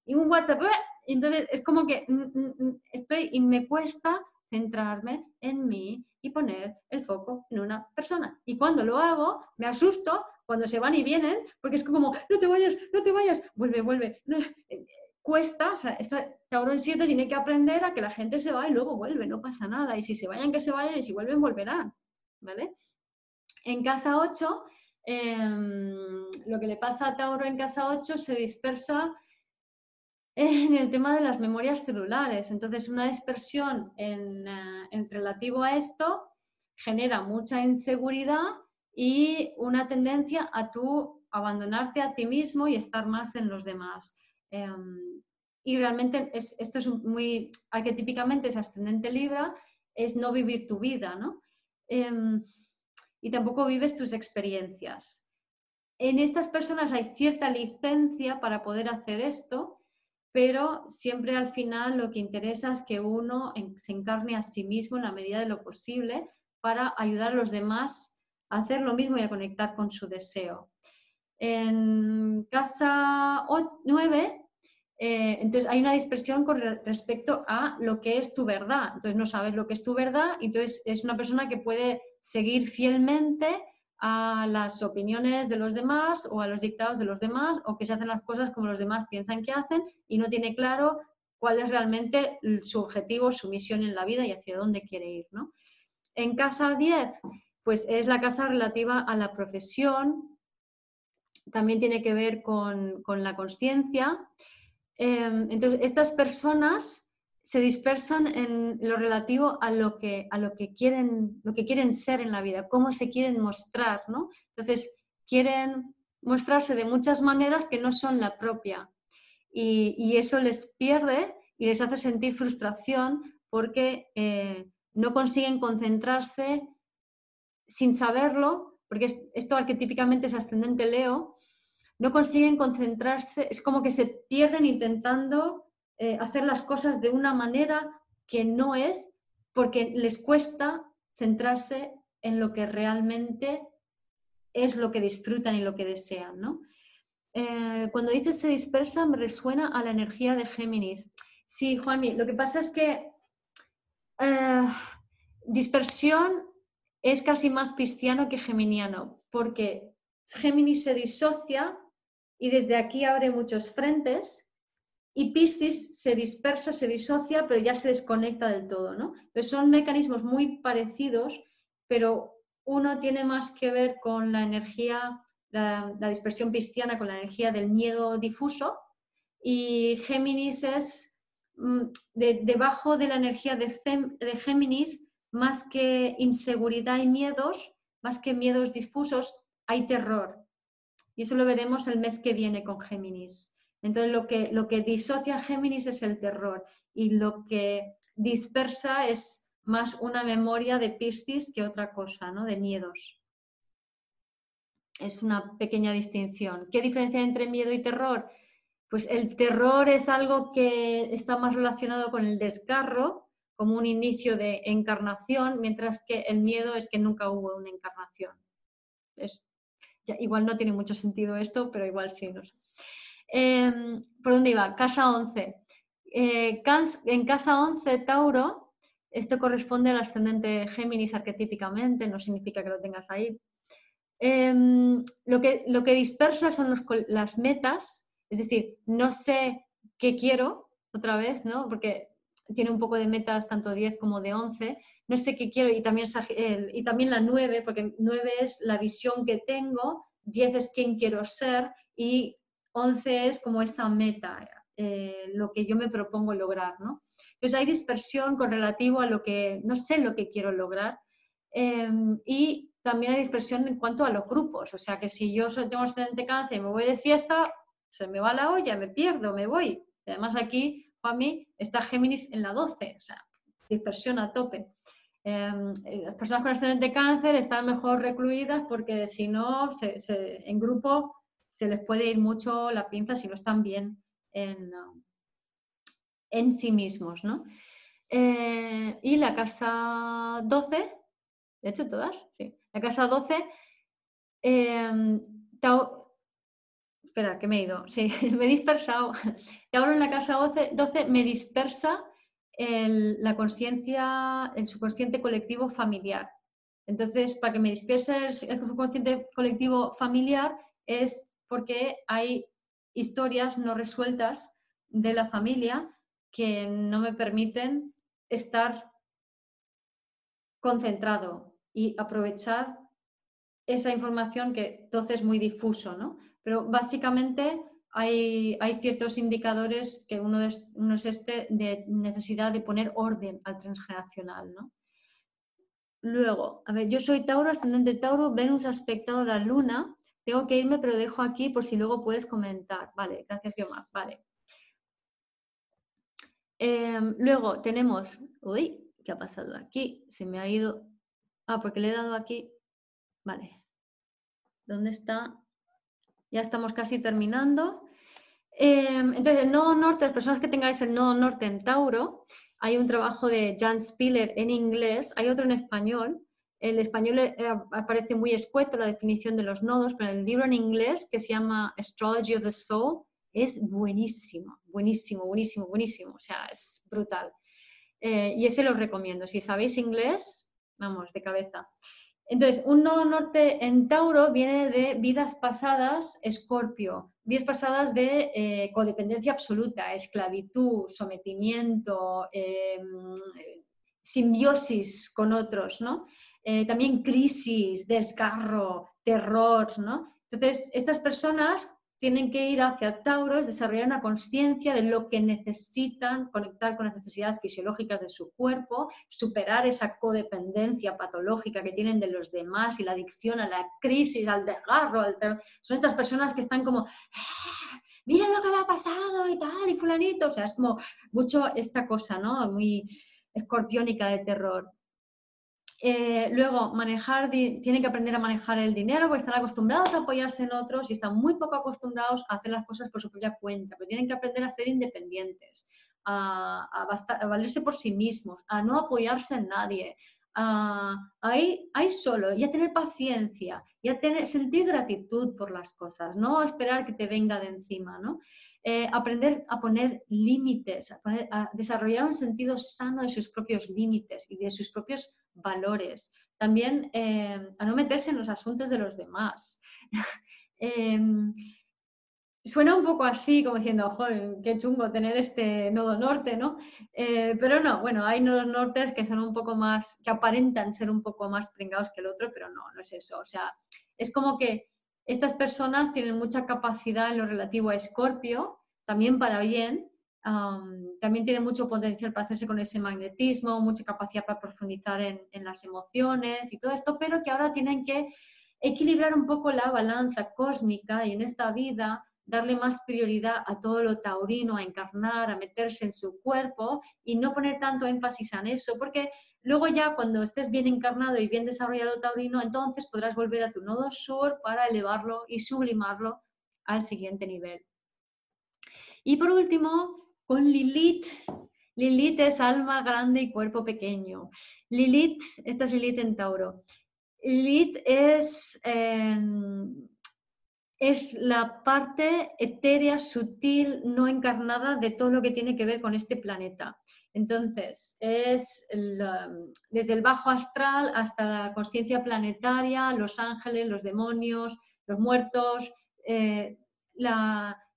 y un WhatsApp, entonces es como que mm, mm, mm, estoy y me cuesta centrarme en mí y poner el foco en una persona. Y cuando lo hago, me asusto cuando se van y vienen, porque es como, no te vayas, no te vayas, vuelve, vuelve cuesta, o sea, esta Tauro en 7 tiene que aprender a que la gente se va y luego vuelve, no pasa nada. Y si se vayan, que se vayan, y si vuelven, volverán. ¿Vale? En casa 8, em, lo que le pasa a Tauro en casa 8 se dispersa [laughs] en el tema de las memorias celulares. Entonces, una dispersión en, eh, en relativo a esto genera mucha inseguridad y una tendencia a tú abandonarte a ti mismo y estar más en los demás. Em, y realmente esto es muy arquetípicamente es ascendente Libra, es no vivir tu vida, ¿no? Em, y tampoco vives tus experiencias. En estas personas hay cierta licencia para poder hacer esto, pero siempre al final lo que interesa es que uno se encarne a sí mismo en la medida de lo posible para ayudar a los demás a hacer lo mismo y a conectar con su deseo. En casa 9 eh, entonces hay una dispersión con respecto a lo que es tu verdad. Entonces no sabes lo que es tu verdad, entonces es una persona que puede seguir fielmente a las opiniones de los demás o a los dictados de los demás o que se hacen las cosas como los demás piensan que hacen y no tiene claro cuál es realmente su objetivo, su misión en la vida y hacia dónde quiere ir. En casa 10, pues es la casa relativa a la profesión, también tiene que ver con, con la conciencia Em, entonces, estas personas se dispersan en lo relativo a lo que, a lo que, quieren, lo que quieren ser en la vida, cómo se quieren mostrar, ¿no? Entonces, quieren mostrarse de muchas maneras que no son la propia. Y, eso les pierde y les hace sentir frustración porque eh, no consiguen concentrarse sin saberlo, porque esto arquetípicamente es ascendente Leo, no consiguen concentrarse, es como que se pierden intentando eh, hacer las cosas de una manera que no es, porque les cuesta centrarse en lo que realmente es lo que disfrutan y lo que desean. ¿no? Eh, cuando dices se dispersa, me resuena a la energía de Géminis. Sí, Juanmi, lo que pasa es que eh, dispersión es casi más pisciano que geminiano, porque Géminis se disocia y desde aquí abre muchos frentes y Piscis se dispersa, se disocia, pero ya se desconecta del todo, ¿no? Entonces son mecanismos muy parecidos, pero uno tiene más que ver con la energía, la, dispersión pisciana, con la energía del miedo difuso, y Géminis es mm, debajo de la energía de, de Géminis, más que inseguridad y miedos, más que miedos difusos, hay terror, y eso lo veremos el mes que viene con Géminis. Entonces, lo que, lo que disocia Géminis es el terror y lo que dispersa es más una memoria de Piscis que otra cosa, ¿no? De miedos. Es una pequeña distinción. ¿Qué diferencia entre miedo y terror? Pues el terror es algo que está más relacionado con el desgarro, como un inicio de encarnación, mientras que el miedo es que nunca hubo una encarnación. Es igual no tiene mucho sentido esto, pero igual sí. No Em, ¿Por dónde iba? Casa 11. Eh, en casa 11, Tauro, esto corresponde al ascendente Géminis arquetípicamente, no significa que lo tengas ahí. Em, lo, que, lo que dispersa son las metas, es decir, no sé qué quiero otra vez, ¿no? Porque tiene un poco de metas tanto 10 como de 11. no sé qué quiero, y también, y también la 9, porque 9 es la visión que tengo, 10 es quién quiero ser y 11 es como esa meta, eh, lo que yo me propongo lograr, ¿no? Entonces hay dispersión con relativo a lo que, no sé lo que quiero lograr. Em, y también hay dispersión en cuanto a los grupos, o sea que si yo tengo estudiante cáncer y me voy de fiesta, se me va la olla, me pierdo, me voy. además aquí, para mí, está Géminis en la 12, o sea, dispersión a tope. Em, eh, las personas con ascendente cáncer están mejor recluidas porque si no, en grupo se les puede ir mucho la pinza si no están bien en, en sí mismos. ¿no? Eh, y la casa 12, de hecho todas, sí. La casa 12, em, espera, que me he ido, sí, [laughs] me he dispersado. Tauro en la casa 12, 12 me dispersa la conciencia, el subconsciente colectivo familiar. Entonces, para que me disperse el, subconsciente colectivo familiar es porque hay historias no resueltas de la familia que no me permiten estar concentrado y aprovechar esa información que entonces es muy difuso, ¿no? Pero básicamente hay, ciertos indicadores que uno es, uno es, este de necesidad de poner orden al transgeneracional, ¿no? Luego, a ver, yo soy Tauro, ascendente Tauro, Venus aspectado a la Luna. Tengo que irme, pero dejo aquí por si luego puedes comentar. Vale, gracias, Guiomar. Vale. Em, luego tenemos, uy, ¿qué ha pasado aquí? Se me ha ido, ah, porque le he dado aquí, vale. ¿Dónde está? Ya estamos casi terminando. Em, entonces, el nodo norte, las personas que tengáis el nodo norte en Tauro, hay un trabajo de Jan Spiller en inglés, hay otro en español. El español eh, aparece muy escueto la definición de los nodos, pero el libro en inglés, que se llama Astrology of the Soul, es buenísimo, buenísimo, buenísimo, buenísimo. O sea, es brutal. Eh, y ese lo recomiendo. Si sabéis inglés, vamos, de cabeza. Entonces, un nodo norte en Tauro viene de vidas pasadas, Escorpio, vidas pasadas de eh, codependencia absoluta, esclavitud, sometimiento, em, simbiosis con otros, ¿no? Eh, también crisis, desgarro, terror, ¿no? Entonces, estas personas tienen que ir hacia Tauros, desarrollar una conciencia de lo que necesitan, conectar con las necesidades fisiológicas de su cuerpo, superar esa codependencia patológica que tienen de los demás y la adicción a la crisis, al desgarro. Son estas personas que están como, ¡Ah! lo que me ha pasado y tal, y fulanito. O sea, es como mucho esta cosa, ¿no? Muy escorpiónica de terror. Eh, luego, manejar, tienen que aprender a manejar el dinero porque están acostumbrados a apoyarse en otros y están muy poco acostumbrados a hacer las cosas por su propia cuenta, pero tienen que aprender a ser independientes, a, valerse por sí mismos, a no apoyarse en nadie, a, ir, solo y a tener paciencia y a tener, sentir gratitud por las cosas, no esperar que te venga de encima, ¿no? Eh, aprender a poner límites, a, desarrollar un sentido sano de sus propios límites y de sus propios valores. También eh, a no meterse en los asuntos de los demás. [laughs] Em, suena un poco así, como diciendo, joder, qué chungo tener este nodo norte, ¿no? Eh, pero no, bueno, hay nodos nortes que son un poco más, que aparentan ser un poco más pringados que el otro, pero no, no es eso. O sea, es como que estas personas tienen mucha capacidad en lo relativo a Escorpio, también para bien, también tienen mucho potencial para hacerse con ese magnetismo, mucha capacidad para profundizar en, en, las emociones y todo esto, pero que ahora tienen que equilibrar un poco la balanza cósmica y en esta vida darle más prioridad a todo lo taurino, a encarnar, a meterse en su cuerpo y no poner tanto énfasis en eso, porque Luego ya cuando estés bien encarnado y bien desarrollado taurino, entonces podrás volver a tu nodo sur para elevarlo y sublimarlo al siguiente nivel. Y por último, con Lilith. Lilith es alma grande y cuerpo pequeño. Lilith, esta es Lilith en Tauro. Lilith es, em, es la parte etérea, sutil, no encarnada de todo lo que tiene que ver con este planeta. Entonces, es um, desde el bajo astral hasta la conciencia planetaria, los ángeles, los demonios, los muertos, eh,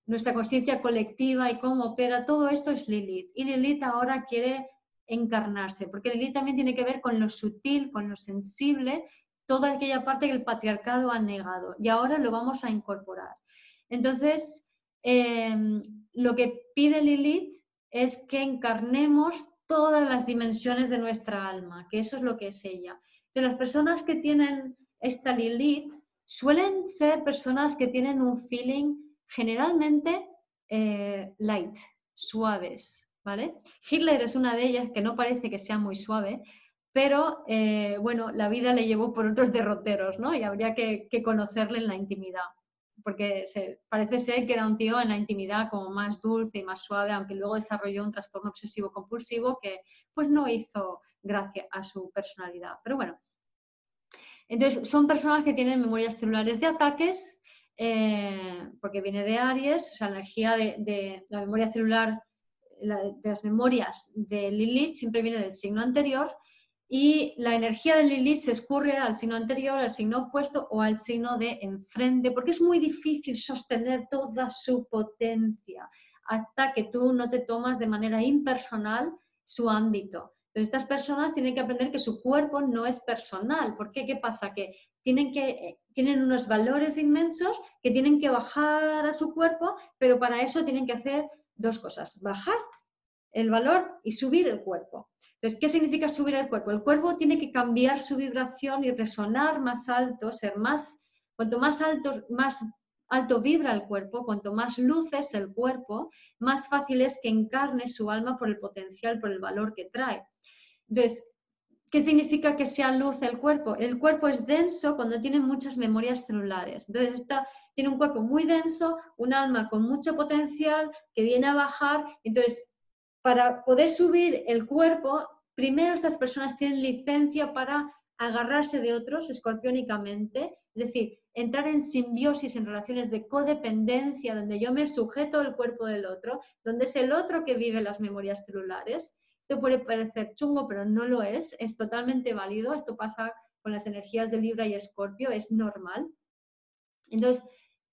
nuestra conciencia colectiva y cómo opera, todo esto es Lilith. Y Lilith ahora quiere encarnarse, porque Lilith también tiene que ver con lo sutil, con lo sensible, toda aquella parte que el patriarcado ha negado y ahora lo vamos a incorporar. Entonces, em, lo que pide Lilith es que encarnemos todas las dimensiones de nuestra alma, que eso es lo que es ella. Entonces, las personas que tienen esta Lilith suelen ser personas que tienen un feeling generalmente eh, light, suaves, ¿vale? Hitler es una de ellas que no parece que sea muy suave, pero eh, bueno, la vida le llevó por otros derroteros, ¿no? Y habría que, conocerle en la intimidad, porque parece ser que era un tío en la intimidad como más dulce y más suave, aunque luego desarrolló un trastorno obsesivo compulsivo que pues no hizo gracia a su personalidad. Pero bueno, entonces son personas que tienen memorias celulares de ataques, eh, porque viene de Aries, o sea, la energía de, la memoria celular, de las memorias de Lilith siempre viene del signo anterior y la energía de Lilith se escurre al signo anterior, al signo opuesto o al signo de enfrente, porque es muy difícil sostener toda su potencia hasta que tú no te tomas de manera impersonal su ámbito. Entonces, estas personas tienen que aprender que su cuerpo no es personal. ¿Por qué? ¿Qué pasa? Que tienen, que, eh, tienen unos valores inmensos que tienen que bajar a su cuerpo, pero para eso tienen que hacer dos cosas, bajar el valor y subir el cuerpo. Entonces, ¿qué significa subir el cuerpo? El cuerpo tiene que cambiar su vibración y resonar más alto, ser más, cuanto más alto, más alto vibra el cuerpo, cuanto más luces el cuerpo, más fácil es que encarne su alma por el potencial, por el valor que trae. Entonces, ¿qué significa que sea luz el cuerpo? El cuerpo es denso cuando tiene muchas memorias celulares. Entonces, está, tiene un cuerpo muy denso, un alma con mucho potencial que viene a bajar. Entonces, para poder subir el cuerpo, primero estas personas tienen licencia para agarrarse de otros escorpiónicamente, es decir, entrar en simbiosis, en relaciones de codependencia, donde yo me sujeto al cuerpo del otro, donde es el otro que vive las memorias celulares. Esto puede parecer chungo, pero no lo es, es totalmente válido. Esto pasa con las energías de Libra y Escorpio, es normal. Entonces,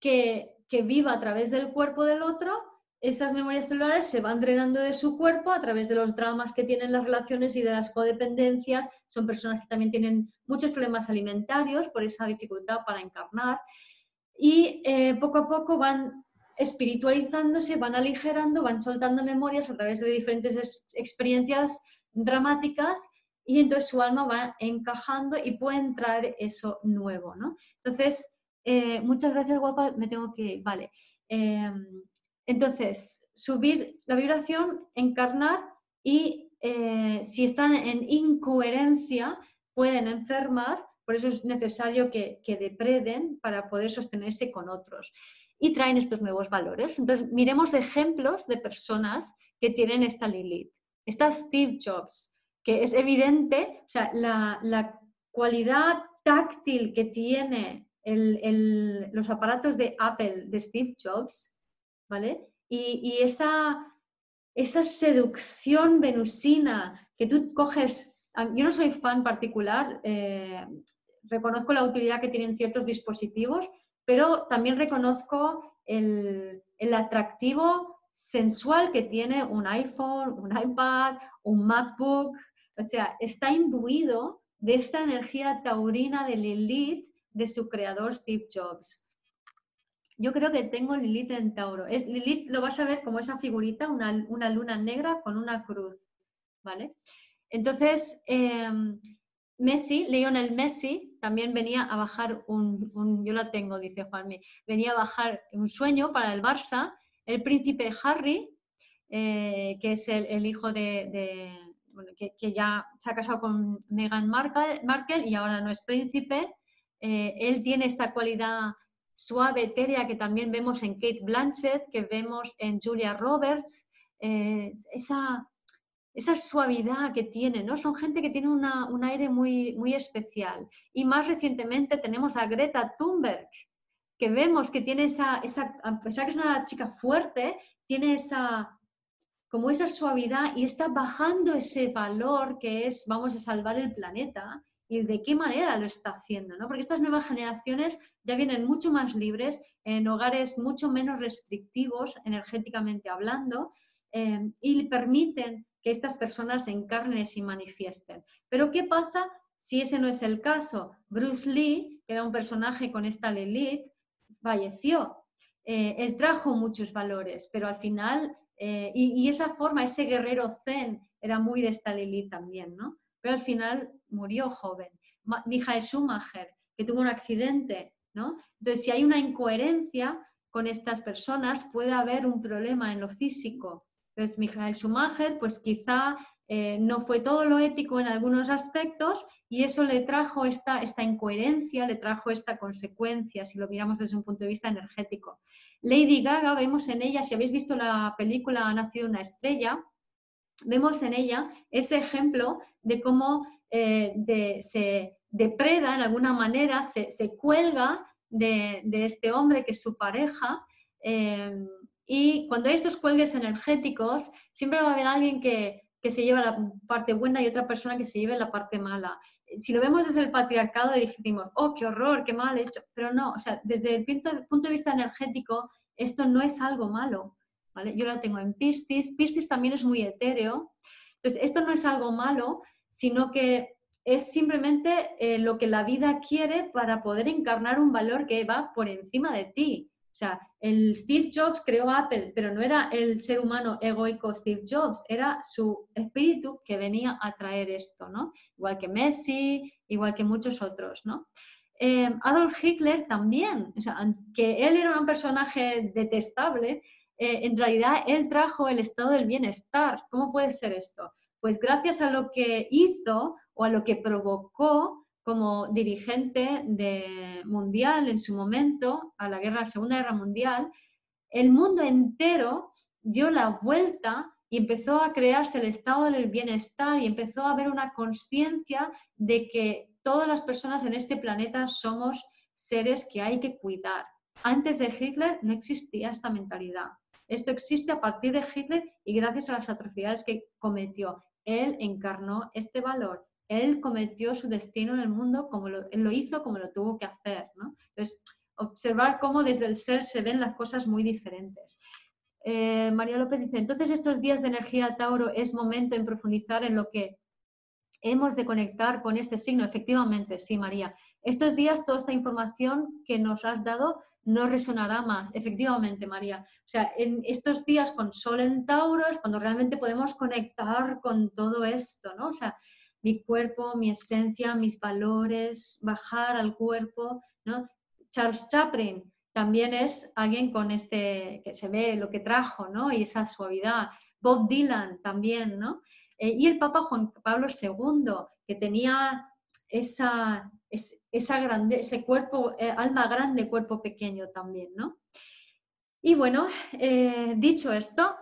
que, que viva a través del cuerpo del otro esas memorias celulares se van drenando de su cuerpo a través de los dramas que tienen las relaciones y de las codependencias. Son personas que también tienen muchos problemas alimentarios por esa dificultad para encarnar. Y eh, poco a poco van espiritualizándose, van aligerando, van soltando memorias a través de diferentes experiencias dramáticas y entonces su alma va encajando y puede entrar eso nuevo, ¿no? Entonces, eh, muchas gracias, guapa, me tengo que... Vale. Em, entonces, subir la vibración, encarnar y eh, si están en incoherencia pueden enfermar, por eso es necesario que, depreden para poder sostenerse con otros. Y traen estos nuevos valores. Entonces, miremos ejemplos de personas que tienen esta Lilith. Está Steve Jobs, que es evidente, o sea, la, cualidad táctil que tiene los aparatos de Apple de Steve Jobs Y, esa, seducción venusina que tú coges, yo no soy fan particular, eh, reconozco la utilidad que tienen ciertos dispositivos, pero también reconozco el, el atractivo sensual que tiene un iPhone, un iPad, un MacBook, o sea, está imbuido de esta energía taurina de Lilith de su creador Steve Jobs yo creo que tengo Lilith en Tauro. Es, Lilith lo vas a ver como esa figurita, una, luna negra con una cruz, ¿vale? Entonces, em, Messi, Lionel Messi, también venía a bajar un, yo la tengo, dice Juanmi, venía a bajar un sueño para el Barça, el príncipe Harry, eh, que es el, hijo de, bueno, que, ya se ha casado con Meghan Markle, y ahora no es príncipe, eh, él tiene esta cualidad suave, etérea que también vemos en Kate Blanchett, que vemos en Julia Roberts, eh, esa, esa suavidad que tiene, ¿no? Son gente que tiene un aire muy, muy especial. Y más recientemente tenemos a Greta Thunberg, que vemos que tiene esa, esa, a pesar que es una chica fuerte, tiene esa, como esa suavidad y está bajando ese valor que es vamos a salvar el planeta y de qué manera lo está haciendo, ¿no? Porque estas nuevas generaciones ya vienen mucho más libres, en hogares mucho menos restrictivos energéticamente hablando, eh, y permiten que estas personas encarnen y se manifiesten. Pero ¿qué pasa si ese no es el caso? Bruce Lee, que era un personaje con esta Lilith, falleció. Eh, él trajo muchos valores, pero al final, eh, y, esa forma, ese guerrero zen, era muy de esta Lilith también, ¿no? Pero al final murió joven. Michael Schumacher, que tuvo un accidente, ¿no? Entonces, si hay una incoherencia con estas personas, puede haber un problema en lo físico. Entonces, Michael Schumacher, pues quizá eh, no fue todo lo ético en algunos aspectos y eso le trajo esta, esta incoherencia, le trajo esta consecuencia, si lo miramos desde un punto de vista energético. Lady Gaga, vemos en ella, si habéis visto la película Ha nacido una estrella, vemos en ella ese ejemplo de cómo eh, se depreda en alguna manera, se, cuelga de, este hombre que es su pareja. Eh, y cuando hay estos cuelgues energéticos, siempre va a haber alguien que, se lleva la parte buena y otra persona que se lleve la parte mala. Si lo vemos desde el patriarcado, decimos, oh, qué horror, qué mal hecho. Pero no, o sea, desde el punto, de vista energético, esto no es algo malo. ¿vale? Yo la tengo en Piscis. Piscis también es muy etéreo. Entonces, esto no es algo malo, sino que es simplemente eh, lo que la vida quiere para poder encarnar un valor que va por encima de ti. O sea, el Steve Jobs creó Apple, pero no era el ser humano egoico Steve Jobs, era su espíritu que venía a traer esto, ¿no? Igual que Messi, igual que muchos otros, ¿no? Eh, Adolf Hitler también, o sea, que él era un personaje detestable, eh, en realidad él trajo el estado del bienestar. ¿Cómo puede ser esto? Pues gracias a lo que hizo o a lo que provocó como dirigente de mundial en su momento, a la, guerra, la Segunda Guerra Mundial, el mundo entero dio la vuelta y empezó a crearse el estado del bienestar y empezó a haber una conciencia de que todas las personas en este planeta somos seres que hay que cuidar. Antes de Hitler no existía esta mentalidad. Esto existe a partir de Hitler y gracias a las atrocidades que cometió. Él encarnó este valor él cometió su destino en el mundo como lo, él lo hizo como lo tuvo que hacer. Entonces, observar cómo desde el ser se ven las cosas muy diferentes. Eh, María López dice, entonces estos días de energía Tauro es momento en profundizar en lo que hemos de conectar con este signo. Efectivamente, sí, María. Estos días toda esta información que nos has dado no resonará más. Efectivamente, María. O sea, en estos días con Sol en Tauro es cuando realmente podemos conectar con todo esto, ¿no? O sea, mi cuerpo, mi esencia, mis valores, bajar al cuerpo, ¿no? Charles Chaplin también es alguien con este, que se ve lo que trajo, ¿no? Y esa suavidad. Bob Dylan también, ¿no? Eh, y el Papa Juan Pablo II, que tenía esa, esa grande, ese cuerpo, eh, alma grande, cuerpo pequeño también, ¿no? Y bueno, eh, dicho esto,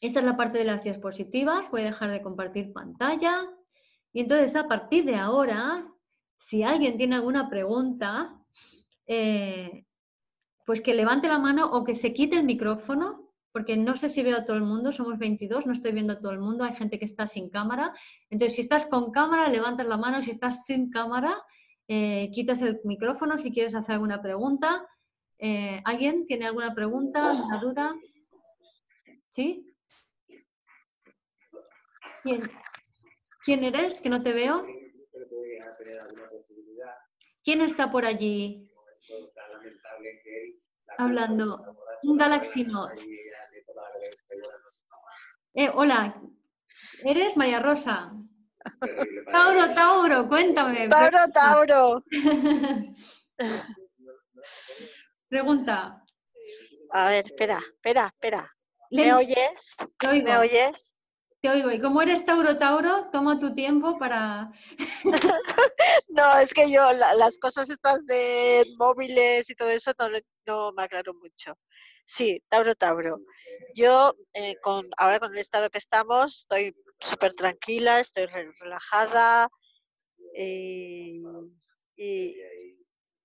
esta es la parte de las diapositivas. Voy a dejar de compartir pantalla. Y entonces, a partir de ahora, si alguien tiene alguna pregunta, eh, pues que levante la mano o que se quite el micrófono, porque no sé si veo a todo el mundo, somos 22, no estoy viendo a todo el mundo, hay gente que está sin cámara. Entonces, si estás con cámara, levantas la mano, si estás sin cámara, eh, quitas el micrófono si quieres hacer alguna pregunta. Eh, ¿Alguien tiene alguna pregunta, alguna duda? ¿Sí? ¿Quién? ¿Quién eres? Que no te veo. ¿Quién está por allí? Hablando. Un Galaxy Note. Eh, hola. ¿Eres María Rosa? Tauro, Tauro, cuéntame. Tauro, Tauro. [laughs] Pregunta. A ver, espera, espera, espera. ¿Me oyes? ¿Me oyes? Te oigo. Y como eres Tauro Tauro, toma tu tiempo para... [laughs] no, es que yo las cosas estas de móviles y todo eso no, me aclaro mucho. Sí, Tauro Tauro. Yo eh, con, ahora con el estado que estamos estoy súper tranquila, estoy relajada eh, y,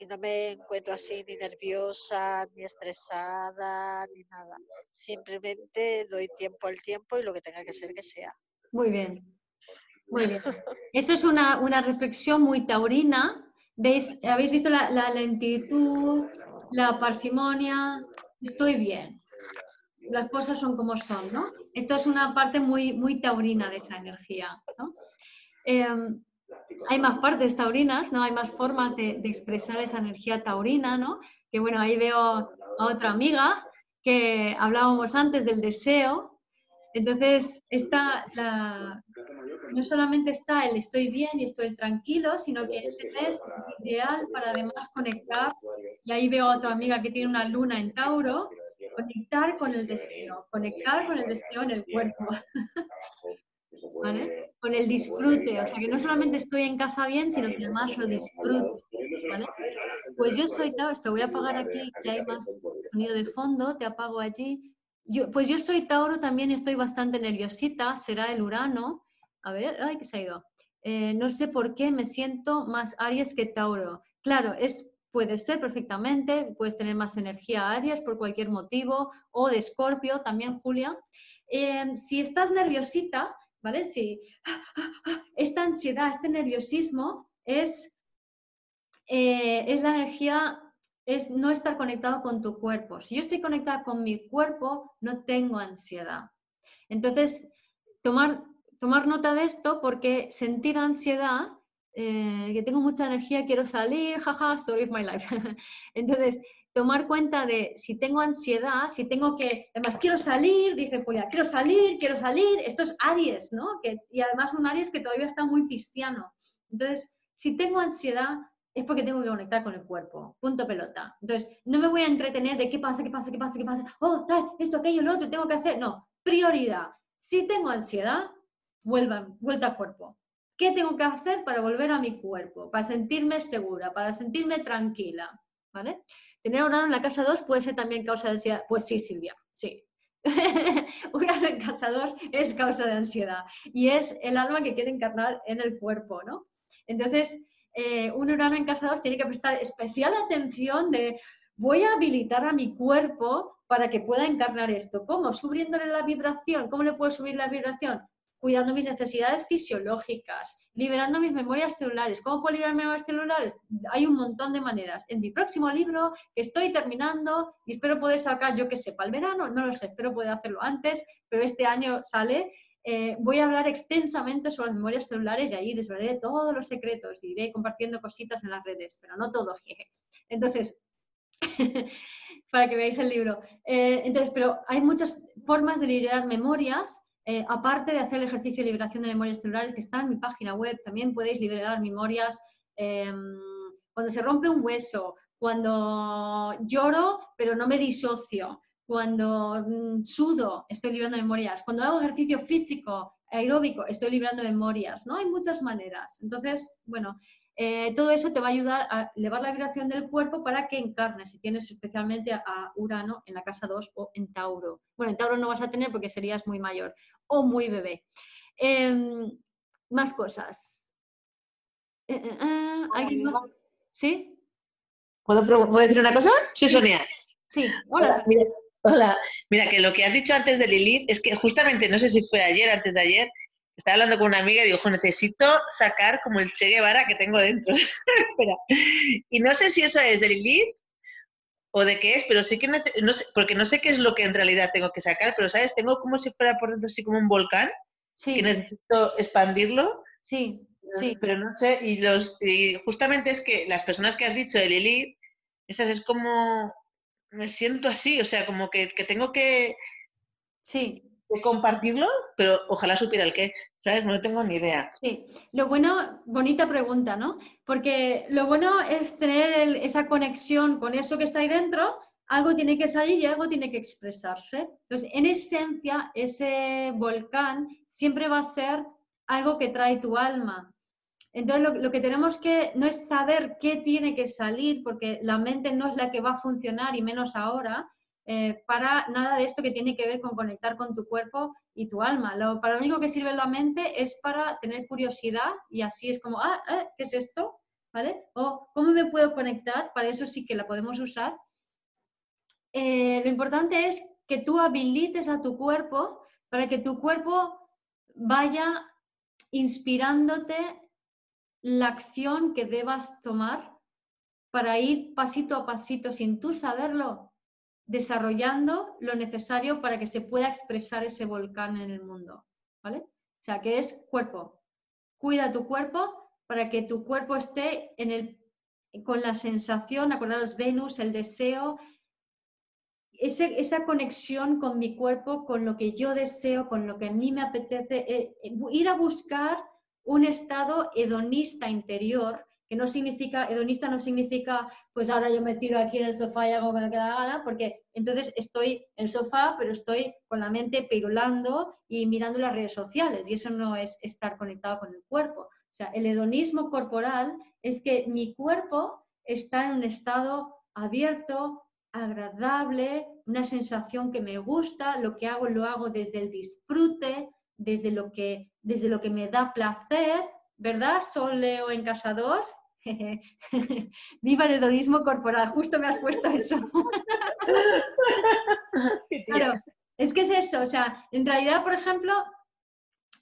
no me encuentro así ni nerviosa, ni estresada, ni nada. Simplemente doy tiempo al tiempo y lo que tenga que ser que sea. Muy bien, muy bien. Eso es una, reflexión muy taurina. ¿Veis? ¿Habéis visto la, lentitud, la parsimonia? Estoy bien. Las cosas son como son, ¿no? Esto es una parte muy, muy taurina de esa energía, ¿no? Em, hay más partes taurinas, ¿no? Hay más formas de, expresar esa energía taurina, ¿no? Que bueno, ahí veo a otra amiga que hablábamos antes del deseo. Entonces, esta, la, no solamente está el estoy bien y estoy tranquilo, sino que este mes es ideal para además conectar, y ahí veo a otra amiga que tiene una luna en Tauro, conectar con el deseo, conectar con el deseo en el cuerpo. ¿Vale? Con el disfrute, o sea que no solamente estoy en casa bien, sino que además lo disfruto. ¿vale? Pues yo soy Tauro, te voy a apagar aquí, que hay más sonido de fondo, te apago allí. Yo, pues yo soy Tauro también estoy bastante nerviosita, será el Urano, a ver, ay, que se ha ido. Eh, no sé por qué me siento más Aries que Tauro. Claro, es, puede ser perfectamente, puedes tener más energía Aries por cualquier motivo, o de Escorpio también, Julia. Eh, si estás nerviosita, ¿vale? Si esta ansiedad, este nerviosismo es, eh, es la energía, es no estar conectado con tu cuerpo. Si yo estoy conectada con mi cuerpo, no tengo ansiedad. Entonces, tomar tomar nota de esto porque sentir ansiedad, eh, que tengo mucha energía, quiero salir, jaja, story of my life. [laughs] Entonces, tomar cuenta de si tengo ansiedad, si tengo que, además quiero salir, dice Julia, quiero salir, quiero salir, esto es Aries, ¿no? Que, y además un Aries que todavía está muy cristiano. Entonces, si tengo ansiedad, es porque tengo que conectar con el cuerpo. Punto pelota. Entonces, no me voy a entretener de qué pasa, qué pasa, qué pasa, qué pasa. Oh, tal, esto, aquello, lo otro, tengo que hacer. No, prioridad. Si tengo ansiedad, vuelva, vuelta al cuerpo. ¿Qué tengo que hacer para volver a mi cuerpo? Para sentirme segura, para sentirme tranquila. ¿Vale? Tener Urano en la casa 2 puede ser también causa de ansiedad. Pues sí, Silvia, sí. [laughs] Urano en casa 2 es causa de ansiedad y es el alma que quiere encarnar en el cuerpo, ¿no? Entonces, eh, un Urano en casa 2 tiene que prestar especial atención de voy a habilitar a mi cuerpo para que pueda encarnar esto. ¿Cómo? Subiéndole la vibración. ¿Cómo le puedo subir la vibración? Cuidando mis necesidades fisiológicas, liberando mis memorias celulares. ¿Cómo puedo liberar memorias celulares? Hay un montón de maneras. En mi próximo libro, que estoy terminando y espero poder sacar, yo que sé, para el verano, no lo sé, espero poder hacerlo antes, pero este año sale. Eh, voy a hablar extensamente sobre las memorias celulares y ahí desvelaré todos los secretos y iré compartiendo cositas en las redes, pero no todo. [laughs] Entonces, [laughs] para que veáis el libro. Eh, entonces, pero hay muchas formas de liberar memorias eh, aparte de hacer el ejercicio de liberación de memorias celulares, que está en mi página web, también podéis liberar memorias em, cuando se rompe un hueso, cuando lloro pero no me disocio, cuando mm, sudo, estoy librando memorias, cuando hago ejercicio físico, aeróbico, estoy librando memorias, ¿no? Hay muchas maneras. Entonces, bueno, eh, todo eso te va a ayudar a elevar la vibración del cuerpo para que encarnes, si tienes especialmente a Urano en la casa 2 o en Tauro. Bueno, en Tauro no vas a tener porque serías muy mayor o muy bebé. Em, más cosas. Eh, eh, ¿Sí? ¿Puedo, decir una cosa? Soy Sonia. Sí, hola. Hola, mira, que lo que has dicho antes de Lilith es que justamente, no sé si fue ayer o antes de ayer, estaba hablando con una amiga y digo, necesito sacar como el Che Guevara que tengo dentro. [laughs] y no sé si eso es de Lilith o de qué es, pero sí que no sé, porque no sé qué es lo que en realidad tengo que sacar, pero sabes, tengo como si fuera por dentro así como un volcán sí. que necesito expandirlo. Sí, sí. Pero no sé, y, los, y justamente es que las personas que has dicho de Lilith, esas es como, me siento así, o sea, como que, que tengo que... Sí, compartirlo, pero ojalá supiera el qué, ¿sabes? No tengo ni idea. Sí, lo bueno, bonita pregunta, ¿no? Porque lo bueno es tener esa conexión con eso que está ahí dentro, algo tiene que salir y algo tiene que expresarse. Entonces, en esencia, ese volcán siempre va a ser algo que trae tu alma. Entonces, lo, lo, que tenemos que no es saber qué tiene que salir, porque la mente no es la que va a funcionar y menos ahora, eh, para nada de esto que tiene que ver con conectar con tu cuerpo y tu alma. Lo, para lo único que sirve la mente es para tener curiosidad y así es como, ah, eh, ¿qué es esto? ¿Vale? O ¿cómo me puedo conectar? Para eso sí que la podemos usar. Eh, lo importante es que tú habilites a tu cuerpo para que tu cuerpo vaya inspirándote la acción que debas tomar para ir pasito a pasito sin tú saberlo desarrollando lo necesario para que se pueda expresar ese volcán en el mundo, ¿vale? O sea, que es cuerpo. Cuida tu cuerpo para que tu cuerpo esté en el, con la sensación, acordados, Venus, el deseo, esa conexión con mi cuerpo, con lo que yo deseo, con lo que a mí me apetece, eh, eh, ir a buscar un estado hedonista interior, que no significa, hedonista no significa, pues ahora yo me tiro aquí en el sofá y hago lo que da gana, porque entonces estoy en el sofá, pero estoy con la mente pirulando y mirando las redes sociales, y eso no es estar conectado con el cuerpo. O sea, el hedonismo corporal es que mi cuerpo está en un estado abierto, agradable, una sensación que me gusta, lo que hago lo hago desde el disfrute, desde lo que, desde lo que me da placer, ¿verdad? Sol Leo en casa 2. [laughs] Viva el hedonismo corporal, justo me has puesto eso. [laughs] claro, es que es eso, o sea, en realidad, por ejemplo,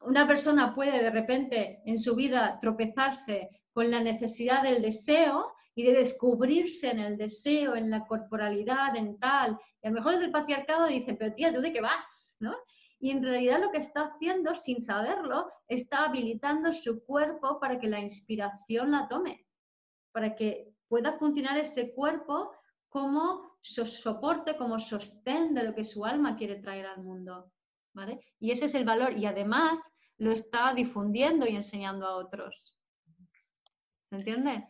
una persona puede de repente en su vida tropezarse con la necesidad del deseo y de descubrirse en el deseo, en la corporalidad, en tal. Y a lo mejor desde el patriarcado dicen, pero tía, ¿tú de qué vas? ¿no? Y en realidad lo que está haciendo, sin saberlo, está habilitando su cuerpo para que la inspiración la tome, para que pueda funcionar ese cuerpo como soporte, como sostén de lo que su alma quiere traer al mundo. ¿vale? Y ese es el valor. Y además lo está difundiendo y enseñando a otros. ¿Se entiende?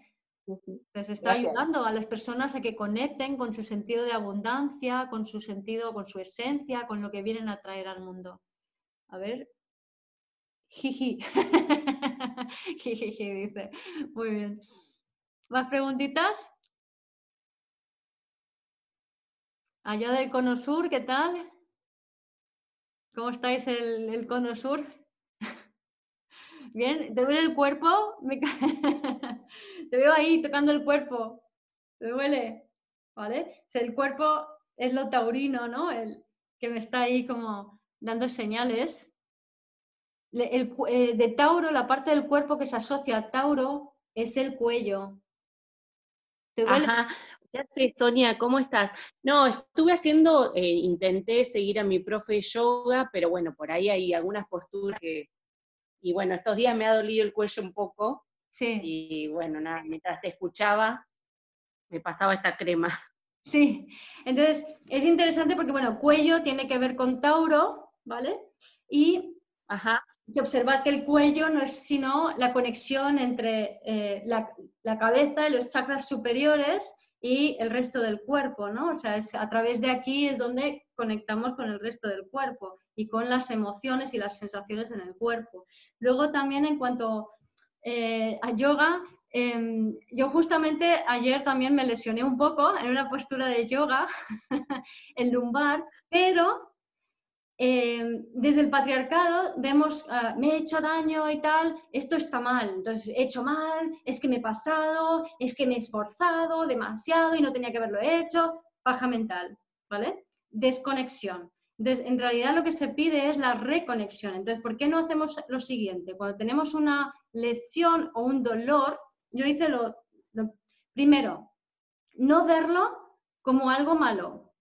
Les está ayudando a las personas a que conecten con su sentido de abundancia, con su sentido, con su esencia, con lo que vienen a traer al mundo. A ver. Jiji. [laughs] Jiji, dice. Muy bien. ¿Más preguntitas? Allá del Cono Sur, ¿qué tal? ¿Cómo estáis el, Cono Sur? [laughs] Bien, ¿te duele el cuerpo? [laughs] Te veo ahí tocando el cuerpo. ¿Te duele? ¿Vale? el cuerpo es lo taurino, ¿no? El que me está ahí como dando señales. El, eh, de Tauro, la parte del cuerpo que se asocia a Tauro es el cuello. ¿Te duele? Ajá. Sonia, ¿cómo estás? No, estuve haciendo, eh, intenté seguir a mi profe de yoga, pero bueno, por ahí hay algunas posturas que, y bueno, estos días me ha dolido el cuello un poco. Sí. Y bueno, nada, mientras te escuchaba, me pasaba esta crema. Sí, entonces es interesante porque, bueno, cuello tiene que ver con Tauro, ¿vale? Y Ajá. Que observad que el cuello no es sino la conexión entre eh, la, la, cabeza y los chakras superiores y el resto del cuerpo, ¿no? O sea, es, a través de aquí es donde conectamos con el resto del cuerpo y con las emociones y las sensaciones en el cuerpo. Luego también en cuanto eh, a yoga, em, yo justamente ayer también me lesioné un poco en una postura de yoga, [laughs] el lumbar, pero em, desde el patriarcado vemos, ah, me he hecho daño y tal, esto está mal, entonces he hecho mal, es que me he pasado, es que me he esforzado demasiado y no tenía que haberlo hecho, baja mental, ¿vale? Desconexión. Entonces, en realidad lo que se pide es la reconexión. Entonces, ¿por qué no hacemos lo siguiente? Cuando tenemos una lesión o un dolor, yo hice lo, primero, no verlo como algo malo.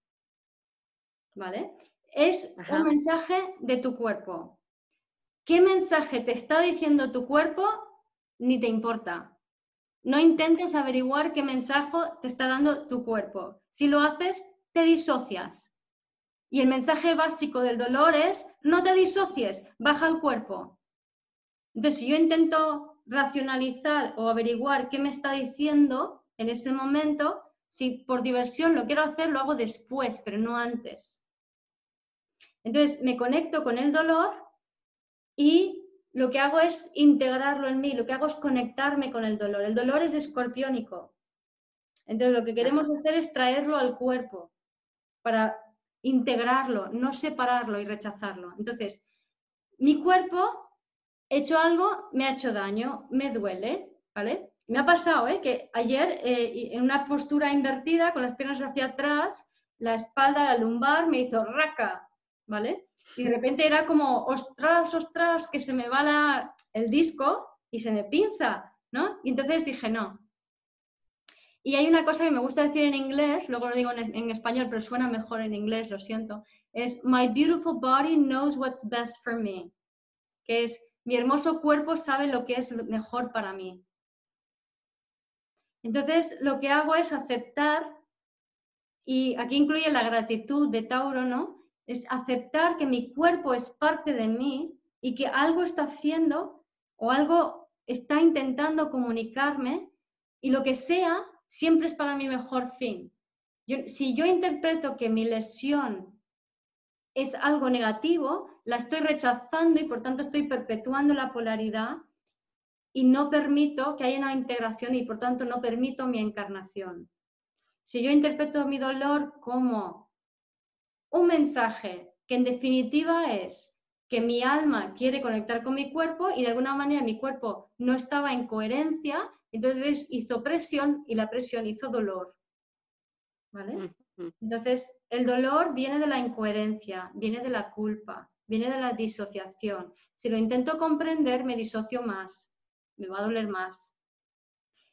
¿Vale? Es un mensaje de tu cuerpo. ¿Qué mensaje te está diciendo tu cuerpo? Ni te importa. No intentes averiguar qué mensaje te está dando tu cuerpo. Si lo haces, te disocias. Y el mensaje básico del dolor es, no te disocies, baja el cuerpo. Entonces, si yo intento racionalizar o averiguar qué me está diciendo en ese momento, si por diversión lo quiero hacer, lo hago después, pero no antes. Entonces, me conecto con el dolor y lo que hago es integrarlo en mí, lo que hago es conectarme con el dolor. El dolor es escorpiónico. Entonces, lo que queremos hacer es traerlo al cuerpo para integrarlo, no separarlo y rechazarlo. Entonces, mi cuerpo, hecho algo, me ha hecho daño, me duele, ¿vale? Me ha pasado, ¿eh? Que ayer, eh, en una postura invertida, con las piernas hacia atrás, la espalda, la lumbar, me hizo raca, ¿vale? Y de repente era como, ostras, ostras, que se me va la, el disco y se me pinza, ¿no? Y entonces dije, no. Y hay una cosa que me gusta decir en inglés, luego lo digo en, español, pero suena mejor en inglés, lo siento, es My beautiful body knows what's best for me, que es mi hermoso cuerpo sabe lo que es mejor para mí. Entonces, lo que hago es aceptar, y aquí incluye la gratitud de Tauro, ¿no? Es aceptar que mi cuerpo es parte de mí y que algo está haciendo o algo está intentando comunicarme y lo que sea siempre es para mi mejor fin. si yo interpreto que mi lesión es algo negativo, la estoy rechazando y por tanto estoy perpetuando la polaridad y no permito que haya una integración y por tanto no permito mi encarnación. Si yo interpreto mi dolor como un mensaje que en definitiva es que mi alma quiere conectar con mi cuerpo y de alguna manera mi cuerpo no estaba en coherencia, entonces hizo presión y la presión hizo dolor. ¿Vale? Entonces, el dolor viene de la incoherencia, viene de la culpa, viene de la disociación. Si lo intento comprender, me disocio más, me va a doler más.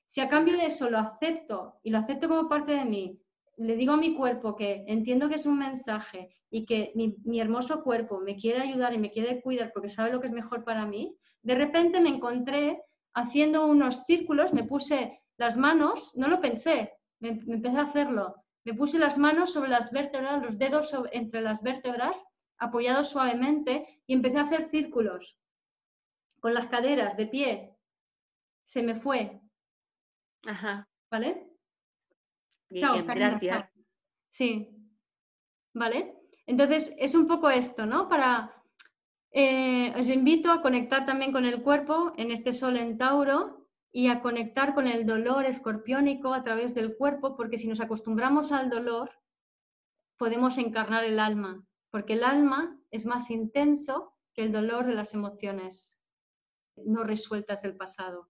Si a cambio de eso lo acepto y lo acepto como parte de mí, le digo a mi cuerpo que entiendo que es un mensaje y que mi, mi, hermoso cuerpo me quiere ayudar y me quiere cuidar porque sabe lo que es mejor para mí, de repente me encontré haciendo unos círculos, me puse las manos, no lo pensé, me, empecé a hacerlo, me puse las manos sobre las vértebras, los dedos entre las vértebras, apoyados suavemente, y empecé a hacer círculos con las caderas de pie. Se me fue. Ajá. ¿Vale? Chao, gracias. Sí. ¿Vale? Entonces, es un poco esto, ¿no? Para eh, os invito a conectar también con el cuerpo en este sol en Tauro y a conectar con el dolor escorpiónico a través del cuerpo, porque si nos acostumbramos al dolor, podemos encarnar el alma, porque el alma es más intenso que el dolor de las emociones no resueltas del pasado.